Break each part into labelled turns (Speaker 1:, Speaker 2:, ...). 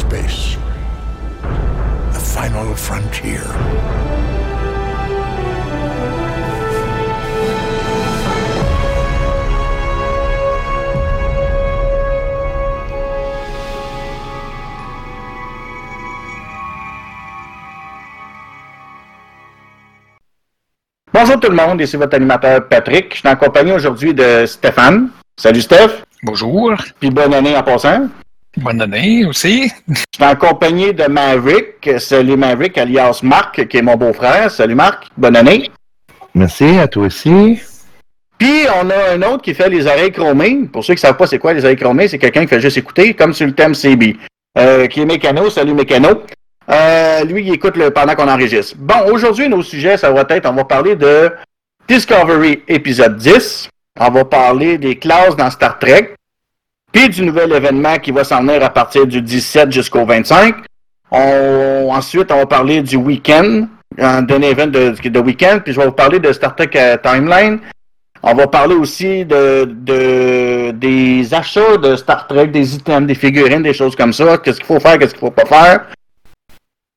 Speaker 1: space. The final frontier.
Speaker 2: Bonjour tout le monde, ici votre animateur Patrick. Je suis en compagnie aujourd'hui de Stéphane. Salut Steph.
Speaker 3: Bonjour.
Speaker 2: Puis bonne année en passant.
Speaker 3: Bonne année aussi.
Speaker 2: Je suis en compagnie de Maverick. Salut Maverick, alias Marc, qui est mon beau-frère. Salut Marc, bonne année.
Speaker 4: Merci, à toi aussi.
Speaker 2: Puis on a un autre qui fait les oreilles chromées. Pour ceux qui ne savent pas c'est quoi les oreilles chromées, c'est quelqu'un qui fait juste écouter, comme sur le thème CB. Euh, qui est Mécano. Salut Mécano. Euh, lui, il écoute le, pendant qu'on enregistre. Bon, aujourd'hui, nos sujets, ça va être, on va parler de Discovery épisode 10. On va parler des classes dans Star Trek. Puis du nouvel événement qui va s'en venir à partir du 17 jusqu'au 25. On, ensuite, on va parler du week-end, un événement de, de week-end. Puis je vais vous parler de Star Trek euh, Timeline. On va parler aussi de, de, des achats de Star Trek, des items, des figurines, des choses comme ça. Qu'est-ce qu'il faut faire, qu'est-ce qu'il faut pas faire.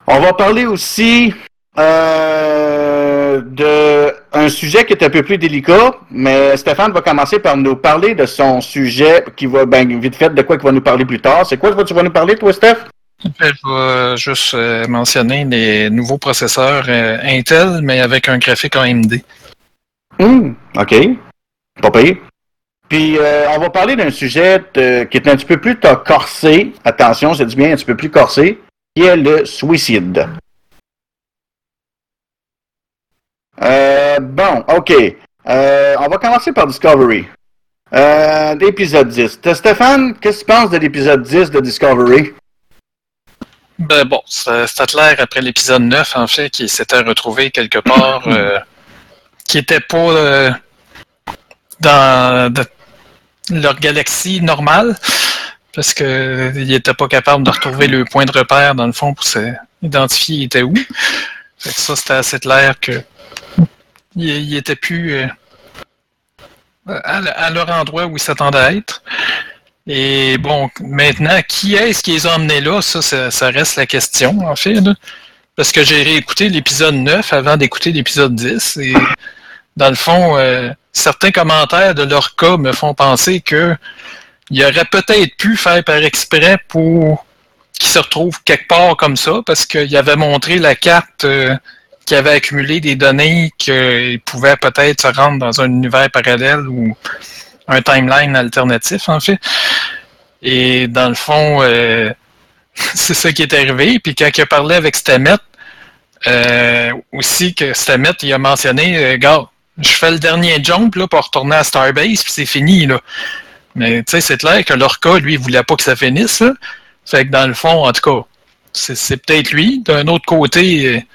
Speaker 2: On va parler aussi euh, de un sujet qui est un peu plus délicat, mais Stéphane va commencer par nous parler de son sujet qui va, ben, vite fait, de quoi il va nous parler plus tard. C'est quoi que tu vas nous parler, toi, Steph?
Speaker 3: Je vais juste euh, mentionner les nouveaux processeurs euh, Intel, mais avec un graphique AMD.
Speaker 2: Hum, OK. Pas pire. Puis, euh, on va parler d'un sujet euh, qui est un petit peu plus corsé. Attention, c'est du bien un petit peu plus corsé qui est le suicide. Euh, bon, OK. Euh, on va commencer par Discovery. Euh, l'épisode 10. Stéphane, qu'est-ce que tu penses de l'épisode 10 de Discovery?
Speaker 3: Ben bon, c'était clair après l'épisode 9, en fait, qui s'était retrouvé quelque part, euh, qui était pas euh, dans de, leur galaxie normale parce qu'il n'était pas capable de retrouver le point de repère, dans le fond, pour s'identifier il était où. Fait que ça, c'était assez clair que il, était plus euh, à, leur endroit où ils s'attendaient à être. Et bon, maintenant, qui est-ce qui les a emmenés là? Ça, ça, reste la question, en fait. Parce que j'ai réécouté l'épisode 9 avant d'écouter l'épisode 10. Et dans le fond, euh, certains commentaires de leur cas me font penser que il aurait peut-être pu faire par exprès pour qu'il se retrouve quelque part comme ça, parce qu'il avait montré la carte euh, qui avait accumulé des données qu'il pouvait peut-être se rendre dans un univers parallèle ou un timeline alternatif, en fait. Et dans le fond, euh, c'est ça qui est arrivé. Puis quand il a parlé avec Stammet, euh, aussi que Stammet, il a mentionné, euh, gars, je fais le dernier jump là, pour retourner à Starbase, puis c'est fini. Là. Mais tu sais, c'est clair que leur cas, lui, il voulait pas que ça finisse. Fait que dans le fond, en tout cas, c'est peut-être lui. D'un autre côté,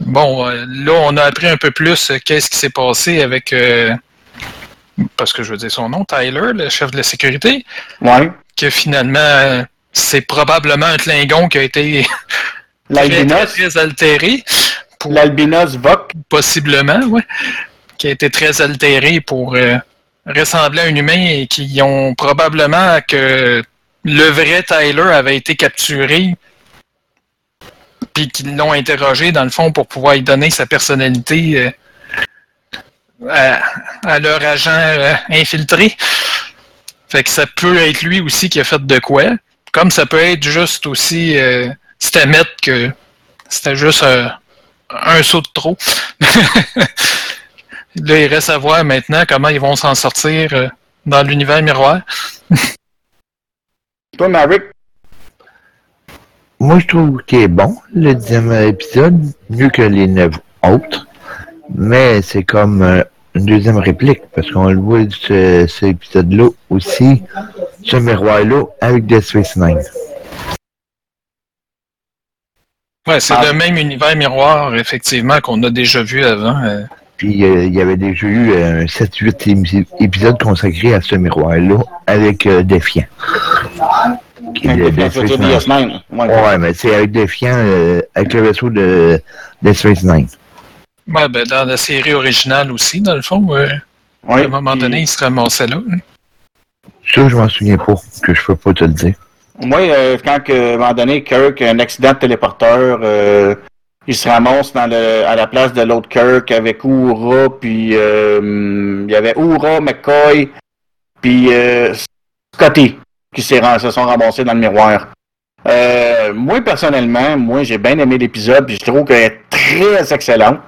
Speaker 3: bon, euh, là, on a appris un peu plus euh, qu'est-ce qui s'est passé avec, euh, parce que je veux dire son nom, Tyler, le chef de la sécurité.
Speaker 2: Ouais.
Speaker 3: Que finalement, c'est probablement un Klingon qui a été très, très, très altéré.
Speaker 2: L'albinos Vok.
Speaker 3: Possiblement, oui. Qui a été très altéré pour euh, ressembler à un humain et qui ont probablement que le vrai Tyler avait été capturé puis qu'ils l'ont interrogé dans le fond pour pouvoir lui donner sa personnalité euh, à, leur agent euh, infiltré. Fait que ça peut être lui aussi qui a fait de quoi. Comme ça peut être juste aussi euh, Stammet que c'était juste un saut de trop. Là, il reste à voir maintenant comment ils vont s'en sortir dans l'univers miroir.
Speaker 2: Toi, Maverick?
Speaker 4: Moi, je trouve qu'il est bon, le dixième épisode, mieux que les neuf autres. Mais c'est comme euh, une deuxième réplique, parce qu'on le voit ce, cet épisode-là aussi, ce miroir-là, avec Death Space Nine.
Speaker 3: Ouais, c'est ah. le même univers miroir, effectivement, qu'on a déjà vu avant. Euh...
Speaker 4: Puis euh, il y avait déjà eu un 7-8 épisodes consacrés à ce miroir-là avec
Speaker 2: Nine.
Speaker 4: Ouais, ouais, mais c'est avec Défiant, euh, avec le vaisseau de Death Space Nine.
Speaker 3: Ouais, ben, dans la série originale aussi, dans le fond, ouais, à un moment donné, il se ramassait là. Hein.
Speaker 4: Ça, je m'en souviens pas, que je peux pas te le dire.
Speaker 2: Moi, euh, quand à un moment donné, Kirk a un accident de téléporteur, euh, il se ramasse dans le, à la place de l'autre Kirk avec Uhura, puis euh, il y avait Uhura, McCoy, puis euh, Scotty qui se sont ramassés dans le miroir. Euh, moi, personnellement, moi, j'ai bien aimé l'épisode, puis je trouve qu'elle est très excellente.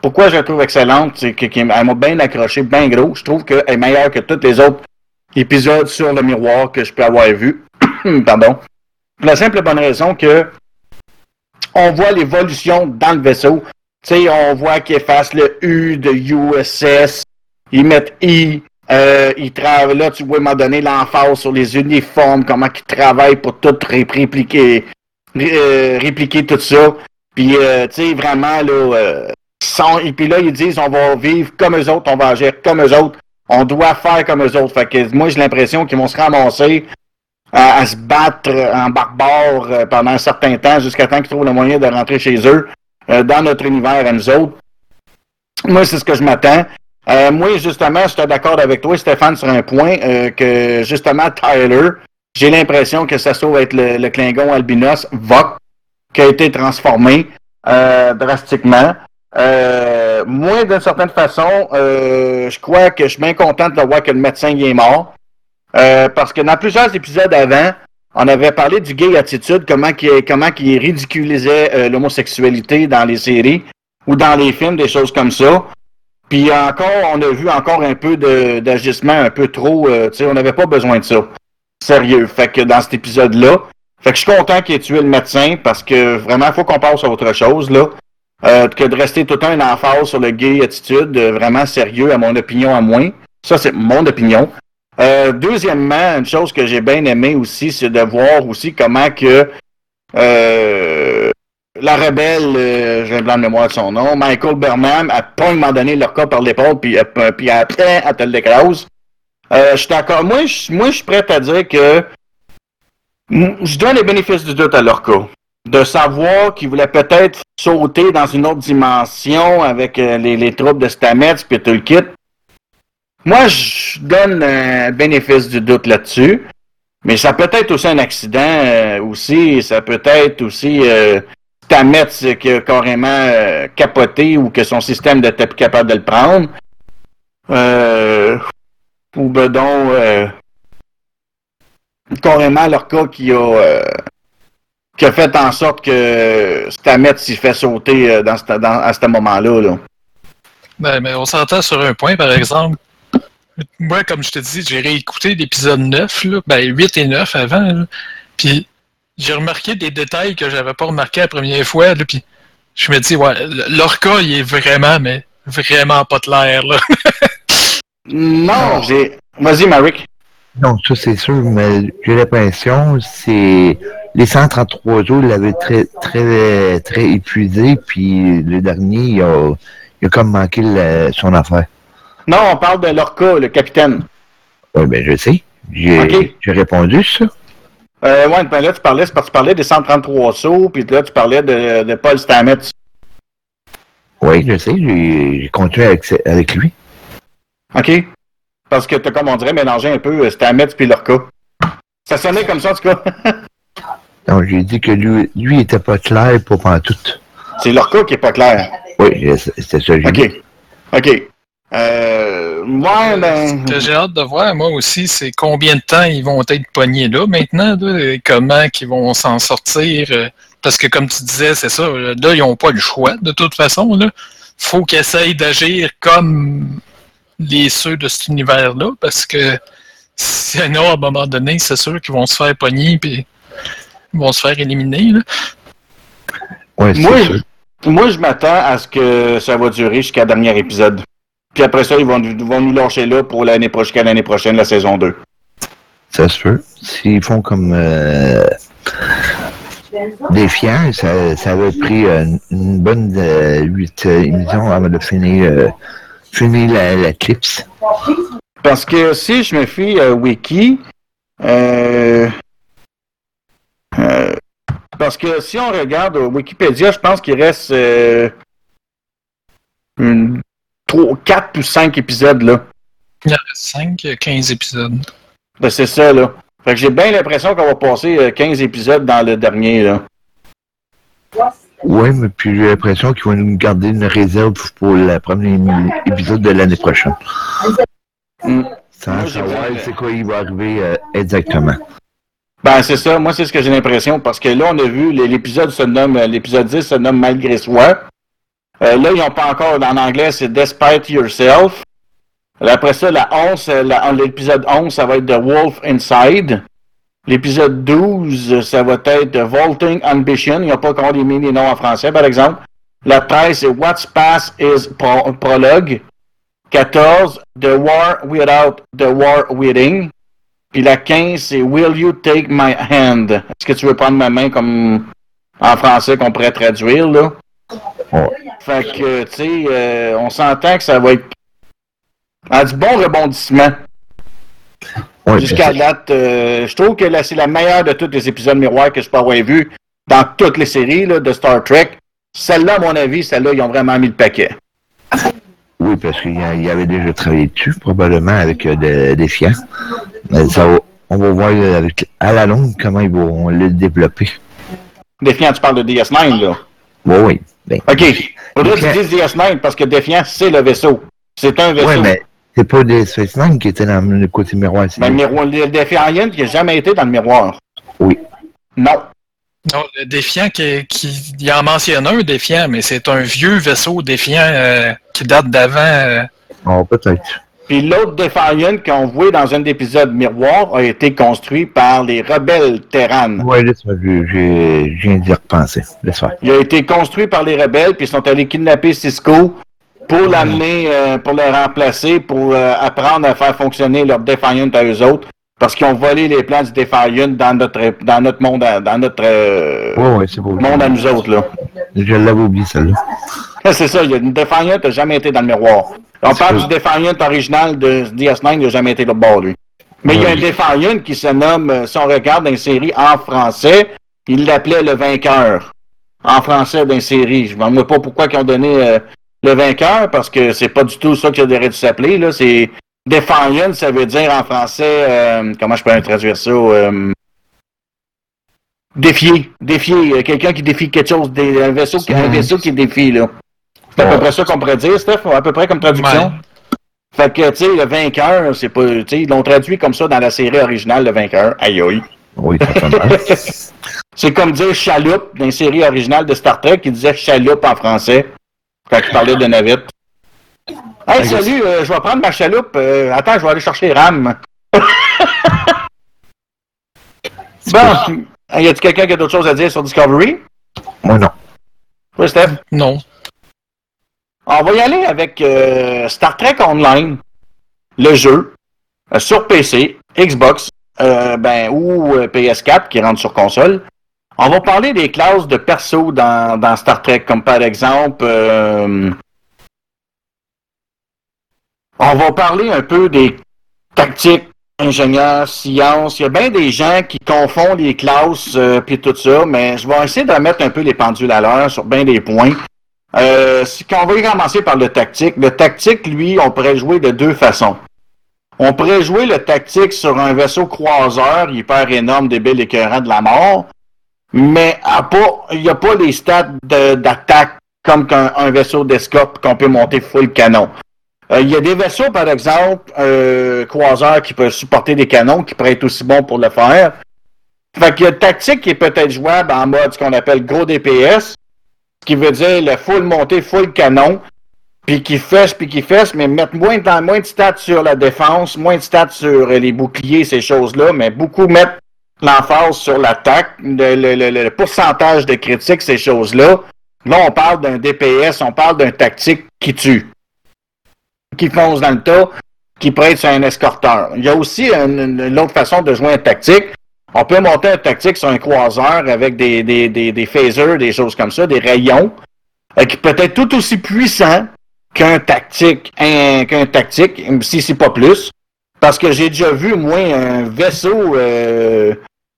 Speaker 2: Pourquoi je la trouve excellente? C'est que- qu'elle m'a bien accroché, bien gros. Je trouve qu'elle est meilleure que tous les autres épisodes sur le miroir que je peux avoir vus. Pardon. La simple bonne raison que on voit l'évolution dans le vaisseau. Tu sais, on voit qu'ils effacent le U de USS, ils mettent I, euh, ils travaillent, là, tu vois, moment donné, l'emphase sur les uniformes, comment ils travaillent pour tout ré- répliquer, ré- euh, répliquer tout ça. Puis, euh, tu sais, vraiment, là, euh, et puis là, ils disent, on va vivre comme eux autres, on va agir comme eux autres, on doit faire comme eux autres. Fait que moi, j'ai l'impression qu'ils vont se ramasser à, à se battre en barbare euh, pendant un certain temps jusqu'à temps qu'ils trouvent le moyen de rentrer chez eux euh, dans notre univers à nous autres. Moi, c'est ce que je m'attends. Euh, moi, justement, j'étais d'accord avec toi, Stéphane, sur un point, euh, que justement, Tyler, j'ai l'impression que ça se trouve être le, le Klingon albinos Vok, qui a été transformé euh, drastiquement. Euh, moi, d'une certaine façon, euh, je crois que je suis bien content de voir que le médecin il est mort. Euh, parce que dans plusieurs épisodes avant, on avait parlé du gay attitude, comment qu'il comment qu'il ridiculisait l'homosexualité dans les séries ou dans les films, des choses comme ça. Puis encore, on a vu encore un peu d'agissement un peu trop, euh, tu sais, on n'avait pas besoin de ça. Sérieux. Fait que dans cet épisode-là, fait que je suis content qu'il ait tué le médecin parce que vraiment, il faut qu'on passe à autre chose, là. Euh, que de rester tout le temps une emphase sur le gay attitude, euh, vraiment sérieux, à mon opinion à moins. Ça, c'est mon opinion. Deuxièmement, une chose que j'ai bien aimé aussi, c'est de voir aussi comment que la rebelle, euh, j'ai un blanc de mémoire de son nom, Michael Burnham, a pas à donné leur corps par l'épaule, puis, euh, puis après, elle te l'écrase. Euh, je d'accord. Moi, je moi, suis prêt à dire que je donne les bénéfices du doute à leur cas. De savoir qu'ils voulaient peut-être sauter dans une autre dimension avec euh, les, les troupes de Stamets puis tout le kit. Moi, je donne un bénéfice du doute là-dessus. Mais ça peut être aussi un accident euh, aussi. Ça peut être aussi euh, Stamets qui a carrément euh, capoté ou que son système n'était plus capable de le prendre. Euh, ou donc euh, carrément leur cas qui a euh, qui a fait en sorte que Stamets s'y fait sauter euh, dans, à ce moment-là. Là.
Speaker 3: Ben, mais on s'entend sur un point, par exemple. Moi, comme je te dis, j'ai réécouté l'épisode 9, là, ben 8 et 9 avant, puis j'ai remarqué des détails que j'avais pas remarqué la première fois, là, puis je me dis, ouais, cas, il est vraiment, mais vraiment pas clair, là.
Speaker 2: Non, j'ai. Vas-y, Marik.
Speaker 4: Non, ça c'est sûr, mais j'ai l'impression c'est les 133 jours l'avaient très très très épuisé, puis le dernier il a, il a comme manqué son affaire.
Speaker 2: Non, on parle de Lorca, le capitaine.
Speaker 4: Oui, ben je sais. J'ai
Speaker 2: Ok.
Speaker 4: j'ai répondu ça.
Speaker 2: Euh, ouais, ben là, tu parlais, c'est parce que tu parlais des 133 sauts, puis là, tu parlais de, de Paul Stamets.
Speaker 4: Oui, je sais, j'ai continué avec, avec lui.
Speaker 2: OK? Parce que t'as, comme on dirait, mélangé un peu euh, Stamets puis Lorca. Ça sonnait comme ça, en tout cas.
Speaker 4: Donc j'ai dit que lui, lui était pas clair pour tout.
Speaker 2: c'est Lorca qui est pas clair.
Speaker 4: Oui, c'était ça. j'ai dit.
Speaker 2: OK. Euh, moi, ben.
Speaker 3: Ce que j'ai hâte de voir, moi aussi, c'est combien de temps ils vont être pognés là maintenant, là, et comment qu'ils vont s'en sortir. euh, Parce que comme tu disais, c'est ça, là, ils n'ont pas le choix de toute façon. Là. faut qu'ils essayent d'agir comme les ceux de cet univers-là, parce que sinon, à un moment donné, c'est sûr qu'ils vont se faire pogner puis ils vont se faire éliminer. Là.
Speaker 4: Ouais,
Speaker 2: Moi,
Speaker 4: sûr.
Speaker 2: moi, je m'attends à ce que ça va durer jusqu'à le dernier épisode. Puis après ça, ils vont, nous- vont nous lâcher là pour l'année prochaine, l'année prochaine, la saison 2.
Speaker 4: Ça se peut. S'ils font comme euh, des fiers, ça, ça avait pris euh, une bonne euh, huit euh, émissions avant de finir, euh, finir la, la clips.
Speaker 2: Parce que si je me fie à Wiki, parce que si on regarde Wikipédia, je pense qu'il reste une, trois, quatre ou cinq épisodes là.
Speaker 3: Il y en a 5, 15 épisodes.
Speaker 2: Ben, c'est ça là. Fait que j'ai bien l'impression qu'on va passer euh, 15 épisodes dans le dernier, là.
Speaker 4: Oui, mais puis j'ai l'impression qu'ils vont nous garder une réserve pour le premier épisode de l'année prochaine.
Speaker 2: Mm.
Speaker 4: Sans savoir c'est quoi il va arriver euh, exactement.
Speaker 2: Ben, c'est ça. Moi, c'est ce que j'ai l'impression. Parce que là, on a vu, l'épisode se nomme, euh, l'épisode 10 se nomme Malgré soi. Euh, là, ils n'ont pas encore, en anglais, c'est Despite Yourself. Après ça, la 11, euh, l'épisode 11, ça va être The Wolf Inside. L'épisode 12, ça va être Vaulting Ambition. Il n'y a pas encore les mini noms en français, par exemple. La 13, c'est What's Past is Pro- Prologue. 14, The War Without the War Within. Puis la 15, c'est Will you take my hand? Est-ce que tu veux prendre ma main comme en français qu'on pourrait traduire, là?
Speaker 4: Ouais.
Speaker 2: Fait que, tu sais, euh, on s'entend que ça va être à du bon rebondissement.
Speaker 4: Ouais,
Speaker 2: Jusqu'à date, euh, je trouve que là, c'est la meilleure de tous les épisodes miroirs que je peux avoir vu dans toutes les séries là, de Star Trek. Celle-là, à mon avis, celle-là, ils ont vraiment mis le paquet.
Speaker 4: oui, parce qu'il y avait déjà travaillé dessus, probablement avec euh, de- des fiants. Mais ça va- on va voir euh, avec, à la longue comment ils vont le développer.
Speaker 2: Défiant, tu parles de DS9, là.
Speaker 4: Oui, oui. Ben,
Speaker 2: OK. Faudrait que tu dises DS9 parce que Défiant, c'est le vaisseau. C'est un vaisseau.
Speaker 4: ouais, mais c'est pas des Spaceman qui étaient dans le côté miroir.
Speaker 2: Mais le miroir, le Défiant qui n'a jamais été dans le miroir.
Speaker 4: Oui.
Speaker 2: Non.
Speaker 3: Non, le défiant qui, qui il en mentionne un défiant, mais c'est un vieux vaisseau défiant euh, qui date d'avant. euh,
Speaker 4: Oh, peut-être.
Speaker 2: Puis l'autre Defiant qu'on voit dans un épisode miroir a été construit par les rebelles Terran.
Speaker 4: Ouais, laisse-moi, je, viens d'y repenser. Laisse faire.
Speaker 2: Il a été construit par les rebelles, puis ils sont allés kidnapper Cisco pour l'amener, euh, pour le remplacer, pour euh, apprendre à faire fonctionner leur Defiant à eux autres, parce qu'ils ont volé les plans du Defiant dans notre, dans notre monde, à- dans notre euh,
Speaker 4: Ouais, ouais, c'est beau.
Speaker 2: monde à nous autres, là.
Speaker 4: Je l'avais oublié, celle-là.
Speaker 2: C'est ça, il y a une Defiant n'a jamais été dans le miroir. On
Speaker 4: C'est
Speaker 2: parle
Speaker 4: cool.
Speaker 2: du Defiant original de DS9, il n'a jamais été là bord, lui. Mais il y a un. Defiant qui se nomme, euh, si on regarde une série en français, il l'appelait le vainqueur. En français d'une série. Je ne me pas pourquoi ils ont donné euh, le vainqueur, parce que c'est pas du tout ça qu'il aurait dû s'appeler. là. C'est Defiant, ça veut dire en français, euh, comment je peux traduire ça? euh, défier. Défier. Quelqu'un qui défie quelque chose. des- un, vaisseau, qui- un vaisseau qui défie, là. C'est à peu près ça qu'on pourrait dire, Steph, à peu près comme traduction.
Speaker 3: Ouais.
Speaker 2: Fait que, tu sais, le vainqueur, c'est pas. Tu sais, ils l'ont traduit comme ça dans la série originale, le vainqueur. Aïe aïe.
Speaker 4: Oui.
Speaker 2: C'est comme dire chaloupe dans une série originale de Star Trek qui disait chaloupe en français quand il parlait de navette. Hey, salut, euh, je vais prendre ma chaloupe. Euh, attends, je vais aller chercher les rames. bon, y a-t-il quelqu'un qui a d'autres choses à dire sur Discovery?
Speaker 4: Moi, non.
Speaker 2: Oui, Steph?
Speaker 3: Non.
Speaker 2: On va y aller avec euh, Star Trek Online, le jeu, euh, sur PC, Xbox, euh, ben, ou euh, PS4 qui rentre sur console. On va parler des classes de perso dans, Star Trek, comme par exemple... on va parler un peu des tactiques, ingénieurs, sciences. Il y a bien des gens qui confondent les classes puis tout ça, mais je vais essayer de mettre un peu les pendules à l'heure sur bien des points. Euh, quand on va commencer par le tactique, le tactique, lui, on pourrait jouer de deux façons. On pourrait jouer le tactique sur un vaisseau croiseur hyper énorme, débile, écœurant de la mort, mais il n'y a pas les stats d'attaque comme un vaisseau d'escorte qu'on peut monter full canon. Euh, Il y a des vaisseaux, par exemple, euh, croiseurs qui peuvent supporter des canons, qui pourraient être aussi bons pour le faire. Fait qu'il y a tactique qui est peut-être jouable en mode ce qu'on appelle gros DPS, qui veut dire le full monté, full canon, puis qui fesse, puis qui fesse, mais mettre moins de, moins de stats sur la défense, moins de stats sur euh, les boucliers, ces choses-là, mais beaucoup mettre l'emphase sur l'attaque, le, le- le- pourcentage de critiques, ces choses-là. Là, on parle d'un DPS, on parle d'un tactique qui tue, qui fonce dans le tas, qui prête sur un escorteur. Il y a aussi une, une autre façon de jouer un tactique. On peut monter un tactique sur un croiseur avec des, des, des, des phasers, des choses comme ça, des rayons, euh, qui peut être tout aussi puissant qu'un tactique, un- qu'un tactique, si c'est pas plus. Parce que j'ai déjà vu, moi, un vaisseau euh,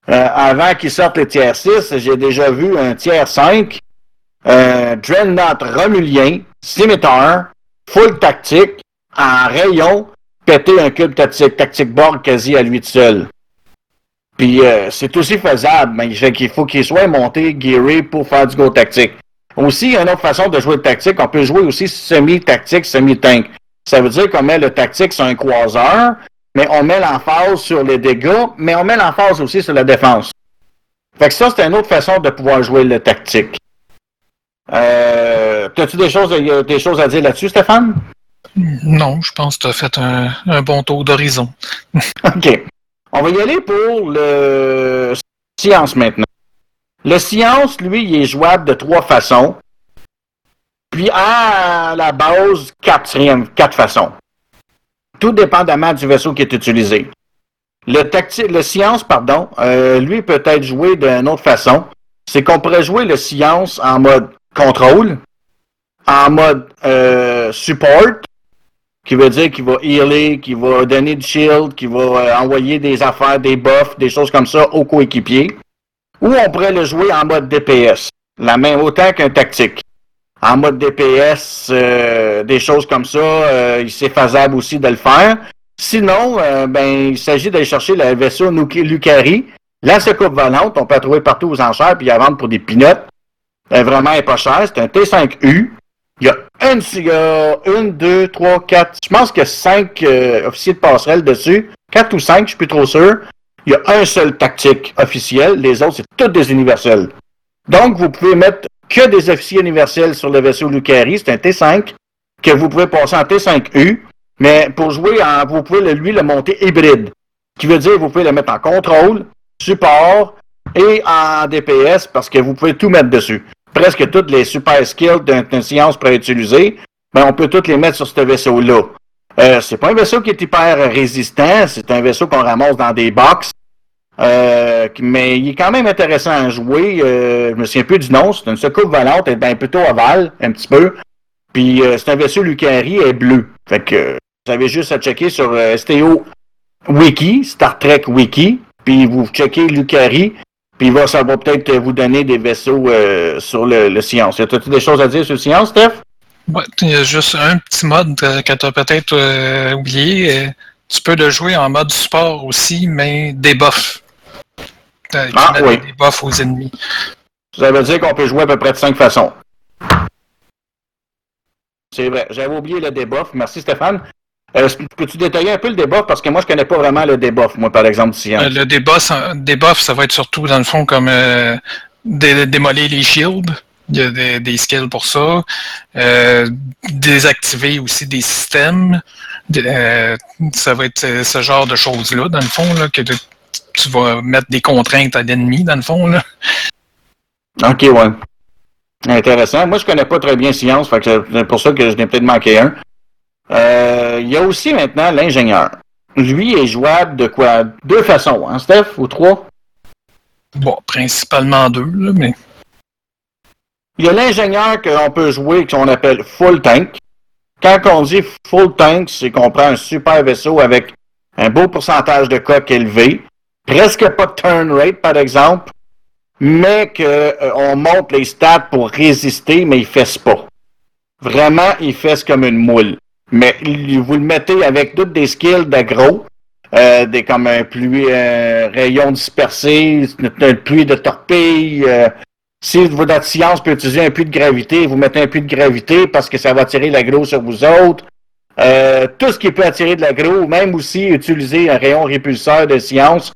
Speaker 2: euh, avant qu'il sorte le tiers 6, j'ai déjà vu un tiers 5, euh, Dreadnought Romulien, Scimitar, full tactique, en rayon, péter un cube tactique, tactique board quasi à lui tout seul. Puis euh, c'est aussi faisable, mais il fait qu'il faut qu'il soit monté, gearé pour faire du go tactique. Aussi, une autre façon de jouer le tactique, on peut jouer aussi semi-tactique, semi-tank. Ça veut dire qu'on met le tactique sur un croiseur, mais on met l'emphase sur les dégâts, mais on met l'emphase aussi sur la défense. Fait que ça, c'est une autre façon de pouvoir jouer le tactique. Euh, T'as-tu des choses, des choses à dire là-dessus, Stéphane?
Speaker 3: Non, je pense que tu as fait un, un bon tour d'horizon.
Speaker 2: OK. On va y aller pour le science maintenant. Le science, lui, il est jouable de trois façons. Puis à la base, quatre, quatre façons. Tout dépendamment du vaisseau qui est utilisé. Le, tacti- le science, pardon, euh, lui peut être joué d'une autre façon. C'est qu'on pourrait jouer le science en mode contrôle, en mode euh, support, qui veut dire qu'il va healer, qu'il va donner du shield, qu'il va euh, envoyer des affaires, des buffs, des choses comme ça aux coéquipiers. Ou on pourrait le jouer en mode DPS, la même autant qu'un tactique. En mode DPS, euh, des choses comme ça, euh, c'est faisable aussi de le faire. Sinon, euh, ben, il s'agit d'aller chercher le vaisseau Lucari, la secoupe volante, on peut la trouver partout aux enchères puis la vendre pour des pinottes. Elle vraiment est pas cher, c'est un T5U. Il y a une, a une, deux, trois, quatre, je pense qu'il y a cinq euh, officiers de passerelle dessus. Quatre ou cinq, je suis plus trop sûr. Il y a un seul tactique officiel, les autres, c'est tous des universels. Donc, vous pouvez mettre que des officiers universels sur le vaisseau Lucari, c'est un T5, que vous pouvez passer en T5U, mais pour jouer, vous pouvez lui le monter hybride, qui veut dire que vous pouvez le mettre en contrôle, support et en DPS, parce que vous pouvez tout mettre dessus. Presque toutes les super skills d'un d'un science préutilisé, ben on peut toutes les mettre sur ce vaisseau-là. Euh, c'est pas un vaisseau qui est hyper résistant, c'est un vaisseau qu'on ramasse dans des box. Euh, mais il est quand même intéressant à jouer. Euh, je me souviens plus du nom. C'est une secoupe volante, elle est plutôt ovale, un petit peu. Puis euh, c'est un vaisseau Lucari, est bleu. Fait que euh, vous avez juste à checker sur euh, STO Wiki, Star Trek Wiki, puis vous checkez Lucari, puis va, ça va peut-être vous donner des vaisseaux euh, sur le, le Science. Y a-t-il des choses à dire sur le Science, Steph?
Speaker 3: Ouais, il y a juste un petit mode euh, que tu as peut-être euh, oublié. tu peux le jouer en mode support aussi, mais des buffs. Euh,
Speaker 2: Ah, oui.
Speaker 3: Des buffs aux ennemis.
Speaker 2: Ça veut dire qu'on peut jouer à peu près de cinq façons. C'est vrai. J'avais oublié le debuff. Merci, Stéphane. Euh, Peux-tu détailler un peu le debuff? Parce que moi, je connais pas vraiment le debuff, moi, par exemple, du Science.
Speaker 3: Euh, le débuff, debuff, ça va être surtout, dans le fond, comme euh, dé- démolir les shields. Il y a des, des skills pour ça. Euh, désactiver aussi des systèmes. Euh, ça va être ce genre de choses-là, dans le fond, là, que tu- vas mettre des contraintes à l'ennemi, dans le fond. Là.
Speaker 2: OK, ouais. Intéressant. Moi, je connais pas très bien Science, c'est pour ça que je n'ai peut-être manqué un. Euh, Il y a aussi maintenant l'ingénieur. Lui est jouable de quoi? Deux façons, hein, Steph, ou trois?
Speaker 3: Bon, principalement deux, là, mais
Speaker 2: Il y a l'ingénieur qu'on peut jouer, qu'on appelle full tank. Quand on dit full tank, c'est qu'on prend un super vaisseau avec un beau pourcentage de coque élevé, presque pas de turn rate, par exemple, mais qu'on monte les stats pour résister, mais il fesse pas. Vraiment, il fesse comme une moule. Mais vous le mettez avec toutes des skills d'aggro, euh, des comme un pluie, un rayon dispersé, une pluie de torpilles, euh, si votre science peut utiliser un puits de gravité, vous mettez un puits de gravité parce que ça va attirer l'agro sur vous autres. Euh, tout ce qui peut attirer de l'agro, même aussi utiliser un rayon répulseur de science.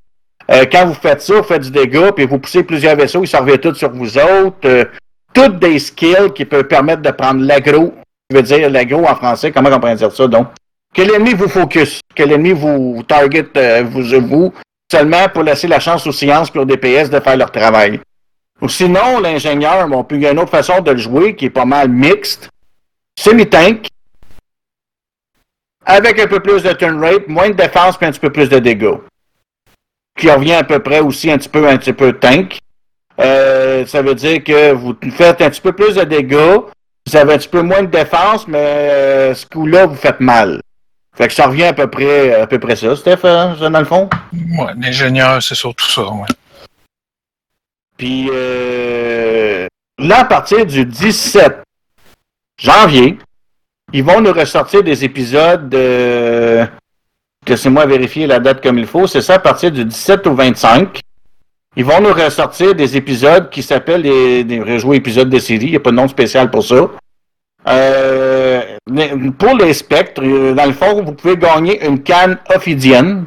Speaker 2: Euh, quand vous faites ça, vous faites du dégât, puis vous poussez plusieurs vaisseaux, ils s'en tous sur vous autres. Euh, toutes des skills qui peuvent permettre de prendre l'agro. Je veux dire l'agro en français, comment on pourrait dire ça donc? Que l'ennemi vous focus, que l'ennemi vous target, euh, vous, vous, seulement pour laisser la chance aux sciences et aux DPS de faire leur travail. Ou sinon, l'ingénieur, bon, puis il y a une autre façon de le jouer qui est pas mal mixte. Semi-tank. Avec un peu plus de turn rate, moins de défense puis un petit peu plus de dégâts. Qui revient à peu près aussi un petit peu, un petit peu tank. Euh, ça veut dire que vous faites un petit peu plus de dégâts, vous avez un petit peu moins de défense, mais euh, ce coup-là, vous faites mal. Fait que ça revient à peu près, à peu près ça, Steph, hein, dans le fond?
Speaker 3: ouais, l'ingénieur, c'est surtout ça. Ouais.
Speaker 2: Puis euh, là, à partir du 17 janvier, ils vont nous ressortir des épisodes de laissez-moi vérifier la date comme il faut, c'est ça à partir du 17 au 25. Ils vont nous ressortir des épisodes qui s'appellent des, des rejoués épisodes de série. Il n'y a pas de nom spécial pour ça. Euh, pour les spectres, euh, dans le fond, vous pouvez gagner une canne ophidienne.